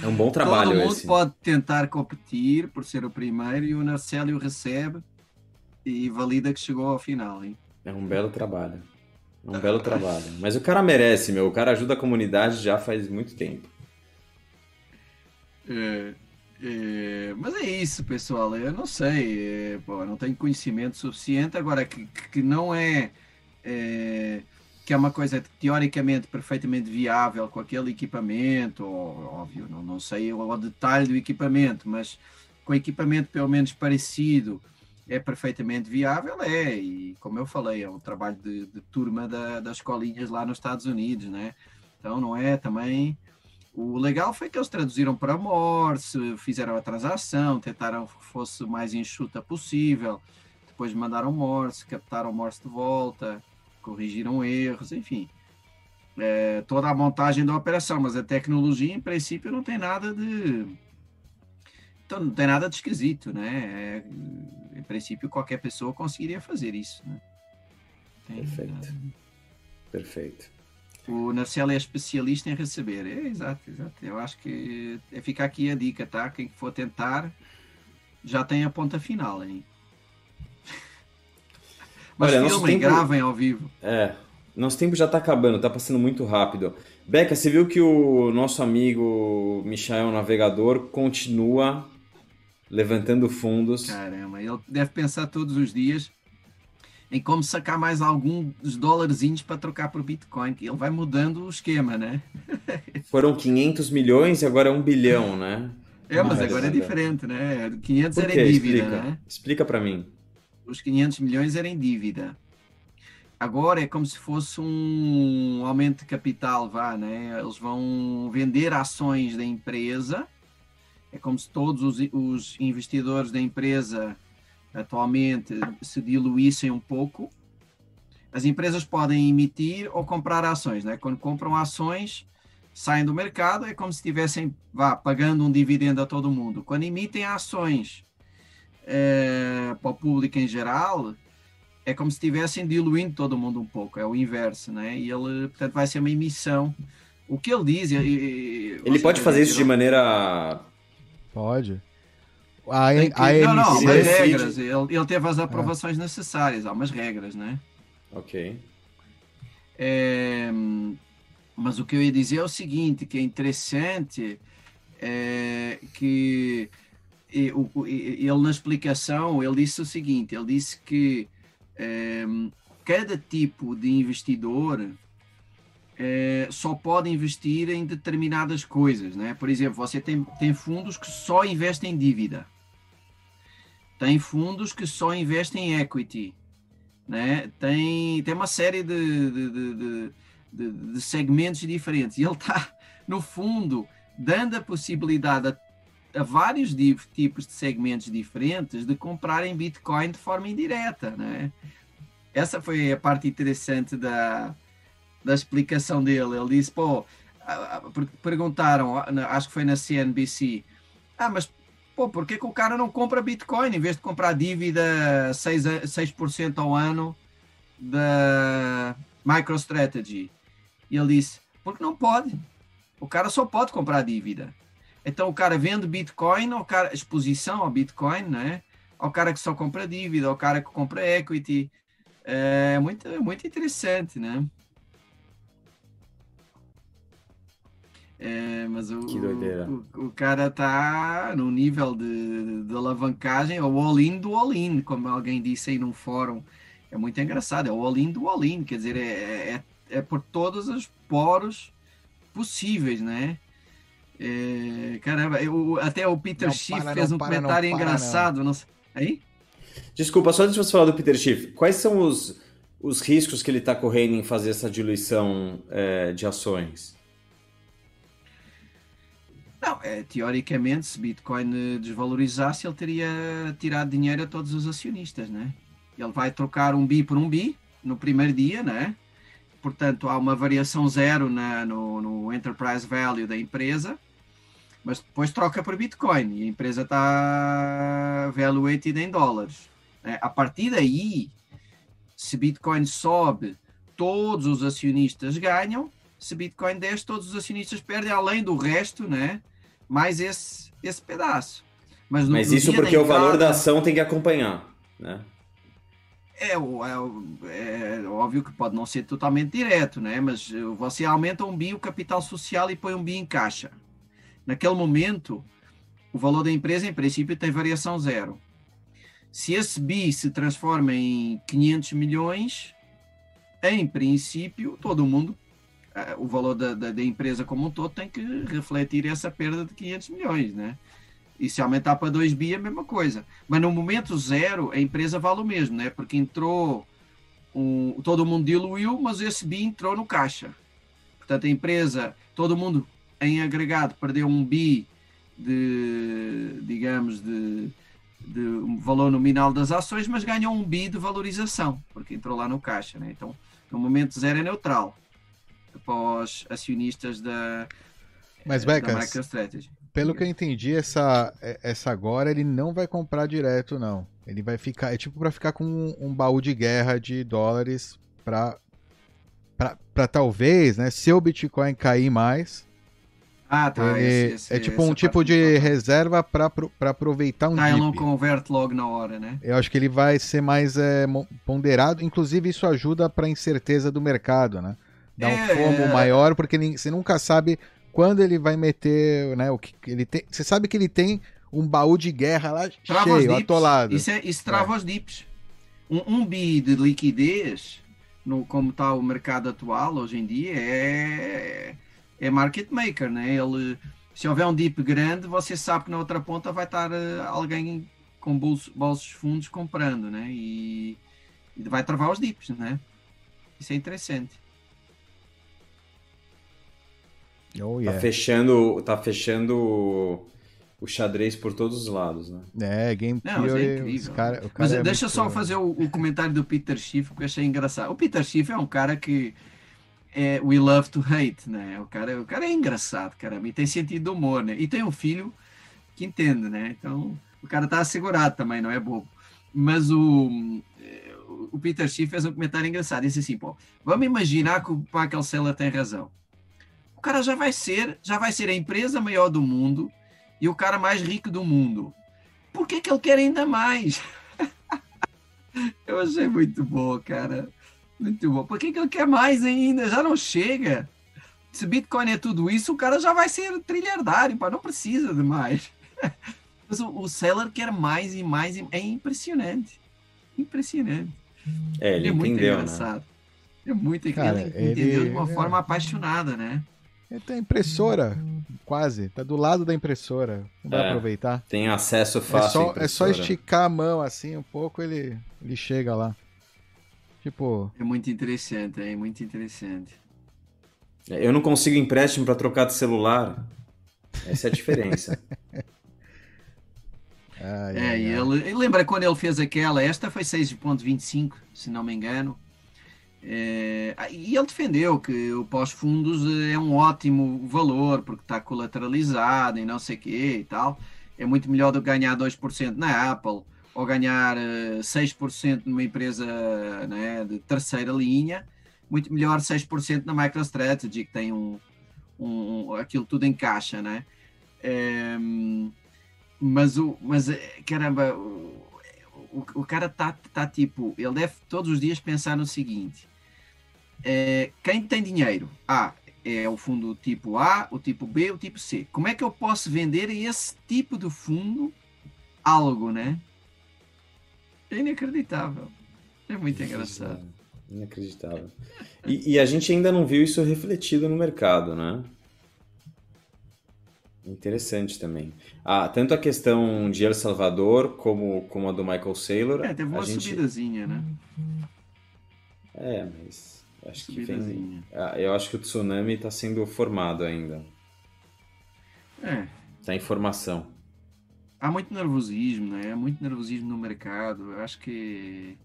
É um bom trabalho Todo mundo esse. pode tentar competir por ser o primeiro e o Narcélio recebe e valida que chegou ao final, hein? É um belo trabalho. Um belo trabalho. Mas o cara merece, meu. O cara ajuda a comunidade já faz muito tempo. É, é, mas é isso, pessoal. Eu não sei. É, pô, não tenho conhecimento suficiente. Agora, que, que não é, é, que é uma coisa teoricamente perfeitamente viável com aquele equipamento, ou, óbvio, não, não sei o, o detalhe do equipamento, mas com equipamento pelo menos parecido é perfeitamente viável, é, e como eu falei, é um trabalho de, de turma da, das escolinhas lá nos Estados Unidos, né? Então não é também. O legal foi que eles traduziram para Morse, fizeram a transação, tentaram que fosse o mais enxuta possível, depois mandaram Morse, captaram Morse de volta, corrigiram erros, enfim. É, toda a montagem da operação, mas a tecnologia, em princípio, não tem nada de então não tem nada de esquisito, né? É, em princípio, qualquer pessoa conseguiria fazer isso. Né? Tem, Perfeito. Perfeito. O Narcelo é especialista em receber. É, exato, exato. Eu acho que é ficar aqui a dica, tá? Quem for tentar já tem a ponta final aí. Mas Olha, filmem, tempo... gravem ao vivo. É, nosso tempo já está acabando, está passando muito rápido. Beca, você viu que o nosso amigo Michael Navegador continua levantando fundos. Caramba, ele deve pensar todos os dias em como sacar mais alguns dólares para trocar por Bitcoin. Ele vai mudando o esquema, né? Foram 500 milhões e agora é um bilhão, né? É, mas agora é diferente, né? 500 era em dívida, Explica. né? Explica para mim. Os 500 milhões eram em dívida. Agora é como se fosse um aumento de capital, vá, né? Eles vão vender ações da empresa. É como se todos os, os investidores da empresa atualmente se diluíssem um pouco. As empresas podem emitir ou comprar ações, né? Quando compram ações, saem do mercado, é como se estivessem vá, pagando um dividendo a todo mundo. Quando emitem ações é, para o público em geral, é como se estivessem diluindo todo mundo um pouco, é o inverso, né? E ele, portanto, vai ser uma emissão. O que ele diz. E, ele pode fazer isso de maneira. Pode. A, que, a não, não, há umas regras. Ele, ele teve as aprovações é. necessárias, há umas regras, né? Ok. É, mas o que eu ia dizer é o seguinte, que é interessante é que ele na explicação ele disse o seguinte, ele disse que é, cada tipo de investidor é, só pode investir em determinadas coisas, né? Por exemplo, você tem, tem fundos que só investem em dívida, tem fundos que só investem em equity, né? Tem, tem uma série de, de, de, de, de segmentos diferentes. E ele está, no fundo, dando a possibilidade a, a vários tipos de segmentos diferentes de comprarem Bitcoin de forma indireta, né? Essa foi a parte interessante da, da explicação dele. Ele disse, pô, perguntaram, acho que foi na CNBC, ah, mas pô, por que, que o cara não compra Bitcoin em vez de comprar dívida 6%, 6 ao ano da MicroStrategy? E ele disse: porque não pode. O cara só pode comprar dívida. Então o cara vende Bitcoin, o cara, exposição ao Bitcoin, né? Ao cara que só compra dívida, ao cara que compra equity. É muito, muito interessante, né? É, mas o, o, o, cara tá no nível de, de alavancagem, é o all-in do all-in, como alguém disse aí num fórum. É muito engraçado, é o all-in do all-in, quer dizer, é, é, é por todos os poros possíveis, né? É, caramba, eu, até o Peter não Schiff para, fez um para, comentário não para, engraçado. Não. Aí? Desculpa, só antes de você falar do Peter Schiff, quais são os, os riscos que ele está correndo em fazer essa diluição é, de ações? Não, é, teoricamente, se Bitcoin desvalorizasse, ele teria tirado dinheiro a todos os acionistas, né? Ele vai trocar um bi por um bi no primeiro dia, né? portanto, há uma variação zero na, no, no enterprise value da empresa, mas depois troca por Bitcoin e a empresa está valuated em dólares. É, a partir daí, se Bitcoin sobe, todos os acionistas ganham, se Bitcoin desce, todos os acionistas perdem, além do resto, né? Mais esse, esse pedaço. Mas, no, Mas isso porque o valor da ação tem que acompanhar, né? É, é, é, óbvio que pode não ser totalmente direto, né? mas você aumenta um bi o capital social e põe um bi em caixa. Naquele momento, o valor da empresa, em princípio, tem variação zero. Se esse bi se transforma em 500 milhões, em princípio, todo mundo, eh, o valor da, da, da empresa como um todo tem que refletir essa perda de 500 milhões, né? E se aumentar para 2 bi é a mesma coisa. Mas no momento zero, a empresa vale o mesmo, né? Porque entrou, um, todo mundo diluiu, mas esse bi entrou no caixa. Portanto, a empresa, todo mundo em agregado perdeu um bi de, digamos, de, de valor nominal das ações, mas ganhou um bi de valorização, porque entrou lá no caixa, né? Então, no momento zero é neutral para os acionistas da, mas, Becas, da MicroStrategy. Pelo que eu entendi, essa, é, essa agora ele não vai comprar direto, não. Ele vai ficar. É tipo para ficar com um, um, baú de guerra de dólares para para talvez, né, se o Bitcoin cair mais, ah, tá. Ele esse, esse, é tipo um tipo de reserva para aproveitar um ah. Ah, ele não converte logo na hora, né? Eu acho que ele vai ser mais é, ponderado. Inclusive, isso ajuda para a incerteza do mercado, né? Dá é, um fomo é... maior, porque você nunca sabe quando ele vai meter, né? O que ele tem. Você sabe que ele tem um baú de guerra lá trava cheio, atolado. Isso, é, isso trava é. os dips. Um, um bi de liquidez, no, como está o mercado atual hoje em dia, é é market maker, né? Ele, se houver um dip grande, você sabe que na outra ponta vai estar uh, alguém com bolsos, bolsos fundos comprando, né? E, e, vai travar os dips, né? Isso é interessante. Oh, yeah. Tá fechando, tá fechando o xadrez por todos os lados, né? É, Game Não, é incrível. Cara, cara mas é deixa só fazer o, o, comentário do Peter Schiff, que eu achei engraçado. O Peter Schiff é um cara que é We Love to Hate, né? O cara, o cara é engraçado, caramba, e tem sentido de humor, né? E tem um filho que entende, né? Então, o cara tá assegurado também, não é bobo. Mas o, o Peter Schiff fez um comentário engraçado, disse assim, pô, vamos imaginar que o Michael Saylor tem razão. O cara já vai ser, já vai ser a empresa maior do mundo e o cara mais rico do mundo. Por que que ele quer ainda mais? Eu achei muito bom, cara. Muito bom. Por que, que ele quer mais ainda? Já não chega. Se Bitcoin é tudo isso, o cara já vai ser trilhardário, pá, não precisa de mais. Mas o, o seller quer mais e mais. E... É impressionante. Impressionante. É, ele é muito entendeu, né? engraçado. Né? É muito cara, ele entendeu ele... de uma forma apaixonada, né? Ele tem impressora, quase. Tá do lado da impressora. Vai é, aproveitar. Tem acesso fácil. É só, é só esticar a mão assim um pouco, ele, ele chega lá. Tipo. É muito interessante, é muito interessante. Eu não consigo empréstimo para trocar de celular. Essa é a diferença. ai, é, ai, e ele, ele, lembra quando ele fez aquela, esta foi 6.25, se não me engano. É, e ele defendeu que o pós-fundos é um ótimo valor, porque está colateralizado e não sei o quê e tal. É muito melhor do que ganhar 2% na Apple ou ganhar 6% eh, numa empresa né, de terceira linha, muito melhor 6% na MicroStrategy, que tem um, um, aquilo tudo encaixa, né? É, mas, o, mas, eh, caramba, o, o, o cara tá, tá tipo, ele deve todos os dias pensar no seguinte, é, quem tem dinheiro, ah, é o fundo tipo A, o tipo B, o tipo C. Como é que eu posso vender a esse tipo de fundo algo, né? É inacreditável. É muito engraçado. Inacreditável. E, e, a gente ainda não viu isso refletido no mercado, né? Interessante também. Ah, tanto a questão de El Salvador como, como a do Michael Saylor. É, teve uma gente... subidazinha, né? É, mas acho que vem... ah, eu acho que o tsunami está sendo formado ainda. É. Está em formação há muito nervosismo, né? Há muito nervosismo no mercado. Eu acho que.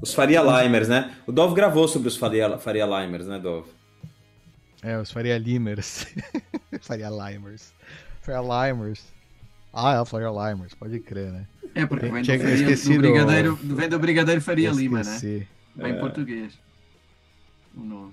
Os Faria Limers, né? O Dov gravou sobre os Faria, Faria Limers, né, Dov? É, os Faria Limers. Faria Limers. Faria Limers. Ah, é o Faria Limers, pode crer, né? É, porque vem do, faria, do, brigadeiro, vem do Brigadeiro Faria Lima, né? Vem é. em português. O nome.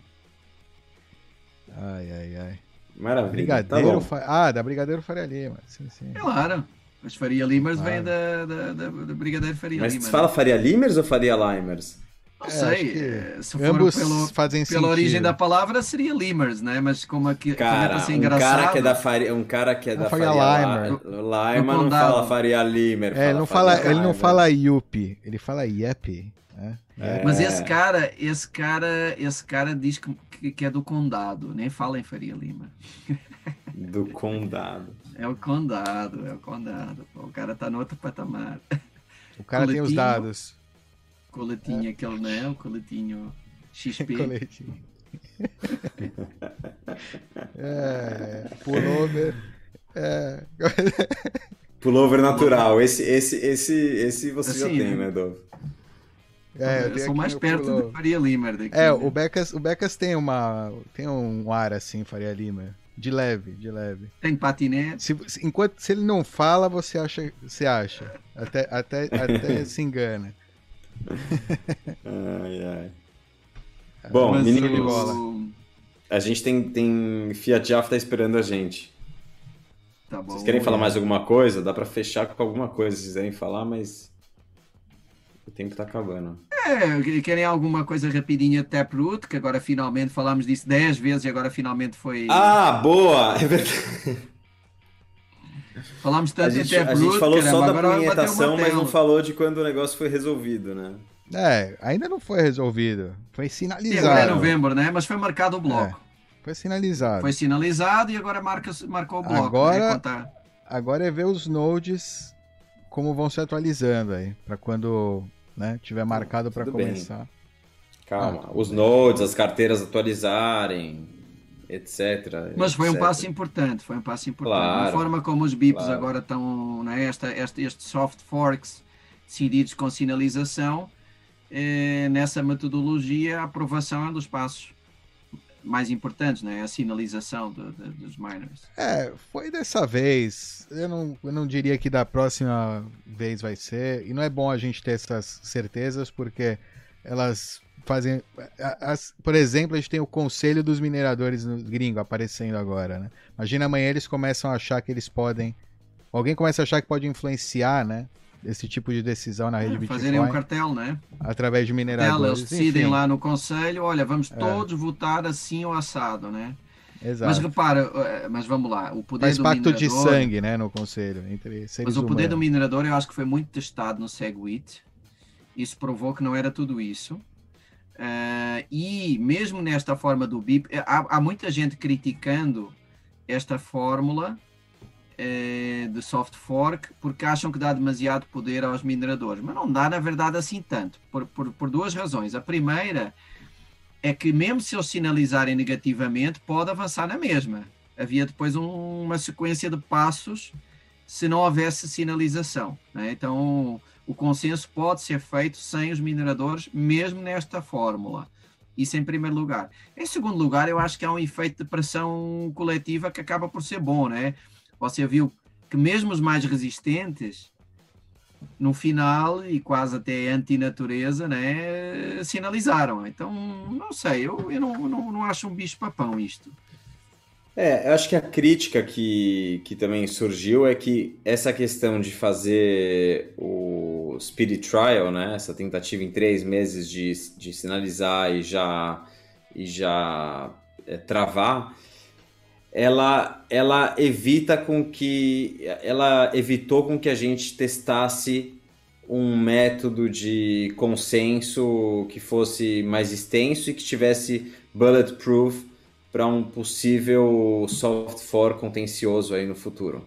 Ai, ai, ai. Maravilha. Brigadeiro tá Ah, da Brigadeiro Faria Lima. Sim, sim. Claro. Os Faria Limers claro. vêm da, da, da, da Brigadeiro Faria Mas Lima. Mas fala Faria Limers ou Faria Limers? Não é, sei. É, se for ambos pelo, fazem pela sentido. origem da palavra seria Limers, né? Mas como aqui cara, assim, um cara que é da Faria, um cara que é da Faria, Faria Limer, Limer não fala Faria Limer. É, ele não fala, ele não fala Yuppie, ele fala Yep. Né? É. Mas esse cara, esse cara, esse cara diz que, que é do condado, nem fala em Faria Lima. Do condado. É o condado, é o condado. O cara tá no outro patamar. O cara coletinho, tem os dados. Coletinho, é. aquele, né? O coletinho XP. coletinho. é, pullover. É. Pullover natural. Esse, esse, esse, esse você assim, já tem, né, Dov? É, eu, eu sou mais perto do Faria Lima daqui. É, né? o Becas, o Becas tem uma tem um ar assim, Faria Lima. De leve, de leve. Tem patinete. Se, enquanto se ele não fala, você acha, você acha. Até, até, até se engana. ai, ai. Bom, Mas meninos, a gente tem, tem Fiat Java tá esperando a gente. Tá bom, Vocês querem falar mais alguma coisa? Dá para fechar com alguma coisa se quiserem falar, mas o tempo tá acabando. É, querem alguma coisa rapidinha de Taproot, que agora finalmente falámos disso 10 vezes e agora finalmente foi. Ah, boa! É verdade. Falámos tanto a gente, Taproot. A gente falou caramba, só da punhetação, mas não falou de quando o negócio foi resolvido, né? É, ainda não foi resolvido. Foi sinalizado. Sim, agora é novembro, né? Mas foi marcado o bloco. É. Foi sinalizado. Foi sinalizado e agora marca, marcou o bloco. Né, agora, né? agora é ver os nodes como vão se atualizando aí, para quando né, tiver marcado para começar. Bem. Calma, ah, os nodes, as carteiras atualizarem, etc. Mas foi etc. um passo importante, foi um passo importante. Claro, a forma como os BIPs claro. agora estão, né, esta, este, estes soft forks decididos com sinalização, eh, nessa metodologia, a aprovação é um dos passos mais importantes, né? A sinalização do, do, dos miners. É, foi dessa vez. Eu não, eu não diria que da próxima vez vai ser. E não é bom a gente ter essas certezas, porque elas fazem. As, por exemplo, a gente tem o conselho dos mineradores gringo aparecendo agora, né? Imagina amanhã eles começam a achar que eles podem. Alguém começa a achar que pode influenciar, né? Esse tipo de decisão na rede é, Bitcoin. Fazerem um cartel, né? Através de mineradores. Eles decidem enfim. lá no conselho, olha, vamos é. todos votar assim ou assado, né? Exato. Mas repara, é, mas vamos lá, o poder Faz do pacto minerador... de sangue, né, no conselho, entre seres Mas o poder do minerador eu acho que foi muito testado no Segwit. Isso provou que não era tudo isso. Uh, e mesmo nesta forma do BIP, há, há muita gente criticando esta fórmula é, de soft fork porque acham que dá demasiado poder aos mineradores. Mas não dá, na verdade, assim tanto, por, por, por duas razões. A primeira é que, mesmo se eles sinalizarem negativamente, pode avançar na mesma. Havia depois um, uma sequência de passos se não houvesse sinalização. Né? Então, o consenso pode ser feito sem os mineradores, mesmo nesta fórmula. Isso em primeiro lugar. Em segundo lugar, eu acho que há um efeito de pressão coletiva que acaba por ser bom, né? Você viu que mesmo os mais resistentes, no final, e quase até antinatureza, né, sinalizaram. Então, não sei, eu, eu não, não, não acho um bicho-papão isto. É, eu acho que a crítica que, que também surgiu é que essa questão de fazer o Speed Trial, né, essa tentativa em três meses de, de sinalizar e já, e já é, travar, ela, ela evita com que ela evitou com que a gente testasse um método de consenso que fosse mais extenso e que tivesse bulletproof para um possível soft for contencioso aí no futuro.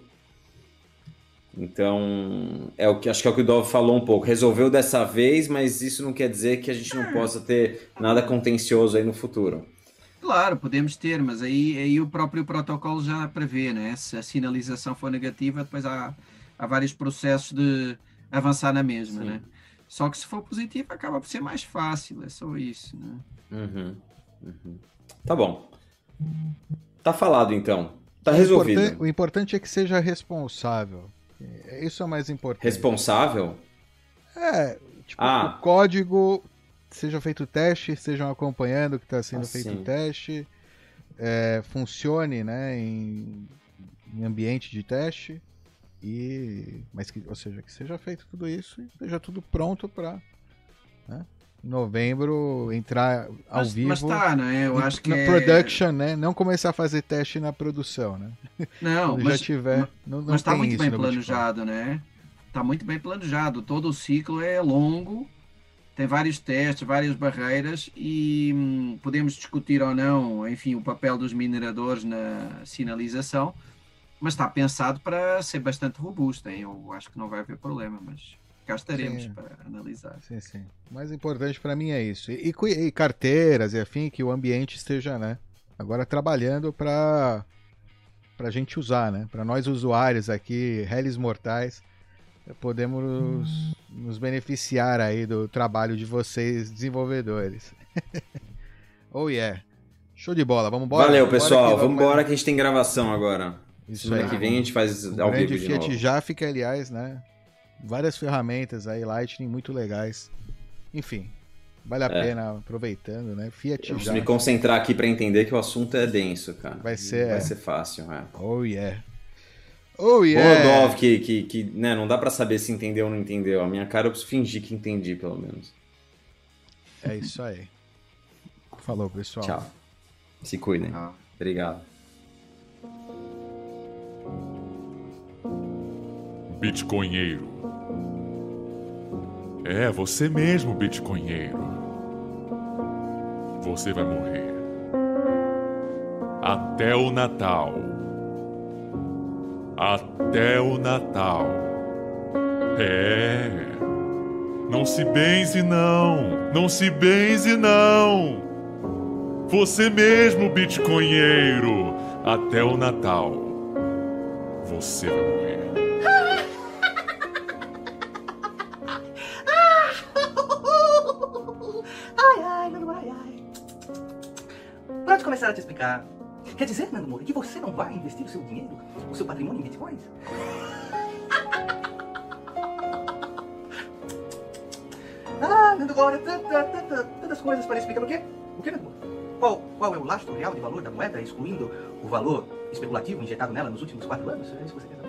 Então, é o que acho que é o que o Dov falou um pouco. Resolveu dessa vez, mas isso não quer dizer que a gente não possa ter nada contencioso aí no futuro. Claro, podemos ter, mas aí, aí o próprio protocolo já prevê, né? Se a sinalização for negativa, depois há, há vários processos de avançar na mesma, Sim. né? Só que se for positivo, acaba por ser mais fácil, é só isso, né? Uhum, uhum. Tá bom. Tá falado então. Tá resolvido. O importante, o importante é que seja responsável. Isso é o mais importante. Responsável? É, tipo, ah. o código seja feito o teste, estejam acompanhando que está sendo assim. feito o teste, é, funcione né, em, em, ambiente de teste, e mas que, ou seja, que seja feito tudo isso e esteja tudo pronto para né, em novembro entrar ao mas, vivo. Mas tá, né? Eu acho que na é... production, né? Não começar a fazer teste na produção, né? Não, mas, já tiver, não, não mas tá muito bem planejado, né? Tá muito bem planejado. Todo o ciclo é longo tem vários testes, várias barreiras e hum, podemos discutir ou não, enfim, o papel dos mineradores na sinalização, mas está pensado para ser bastante robusto. Hein? Eu acho que não vai haver problema, mas cá estaremos sim. para analisar. Sim, sim. O mais importante para mim é isso. E, e, e, carteiras e afim, que o ambiente esteja, né? Agora trabalhando para a gente usar, né? Para nós usuários aqui, réis mortais, podemos nos beneficiar aí do trabalho de vocês, desenvolvedores. oh yeah. Show de bola, vamos embora. Valeu, pessoal. Vamos embora que a gente tem gravação agora. Isso Semana aí. que vem a gente faz o ao vivo de Fiat novo. já fica, aliás, né? Várias ferramentas aí, Lightning, muito legais. Enfim, Vale a é. pena, aproveitando, né? Fiat Eu preciso me concentrar aqui para entender que o assunto é denso, cara. Vai ser. Vai ser fácil, é. Oh, yeah. Oh, yeah. Rodolfo, que, que, que né, não dá para saber se entendeu ou não entendeu. A minha cara eu preciso fingir que entendi, pelo menos. É isso aí. Falou, pessoal. Tchau. Se cuidem. Ah. Obrigado. Bitcoinheiro. É, você mesmo, Bitcoinheiro você vai morrer. Até o Natal. Até o Natal. É. Não se benze, não. Não se benze, não. Você mesmo, bitcoinheiro. Até o Natal. Você vai morrer. começar a te explicar. Quer dizer, Nando Moura, que você não vai investir o seu dinheiro, o seu patrimônio em bitcoins? ah, Nando Moura, tantas coisas para explicar o quê? O que, Nando Moura? Qual, qual é o lastro real de valor da moeda, excluindo o valor especulativo injetado nela nos últimos quatro anos? É isso que você quer saber?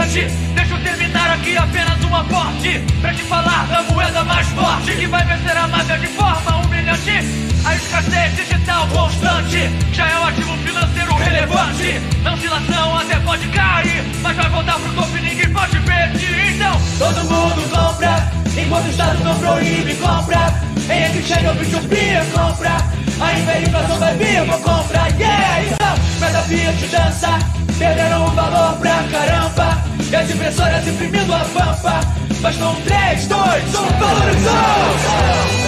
Deixa eu terminar aqui apenas um aporte Pra te falar da moeda mais forte Que vai vencer a máfia de forma humilhante. A escassez digital constante Já é um ativo financeiro relevante. Na oscilação até pode cair Mas vai voltar pro topo e ninguém pode pedir Então todo mundo compra Enquanto o Estado não proíbe, compra. Em exchange ou p compra. A hiperinflação vai vir, vou comprar. Yeah, então, cada Fiat dança Perderam o valor pra caramba E as impressoras imprimindo a pampa um 3, 2, 1, valorizou!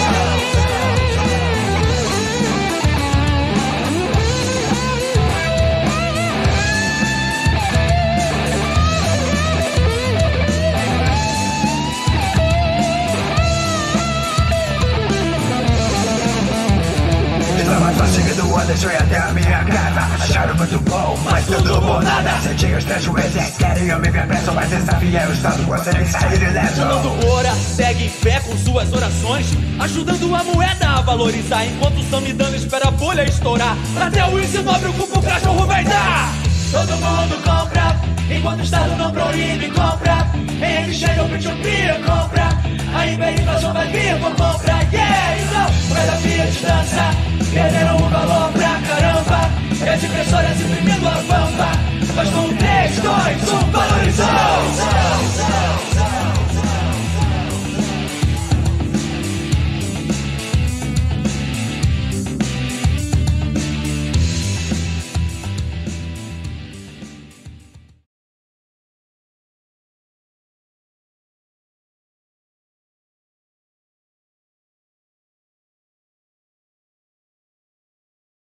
Rua deixei até a minha casa Acharam muito bom, mas tudo por nada. Sentinhos prejuízes, querem eu me ver preso Mas desafia o Estado, consegue sair ileso Fernando Ora segue em pé com suas orações Ajudando a moeda a valorizar. Enquanto o Samidana espera a bolha estourar Até o índice nobre o cachorro vai dar. Todo mundo compra, enquanto o Estado não proíbe, compra. Em exchange ou P2P, compra. A hiperinflação vai vir por compra, yeah! Então, moeda Fiat dança Perderam o valor pra caramba E as impressoras imprimindo a pampa Mas com 3, 2, 1, valorizou!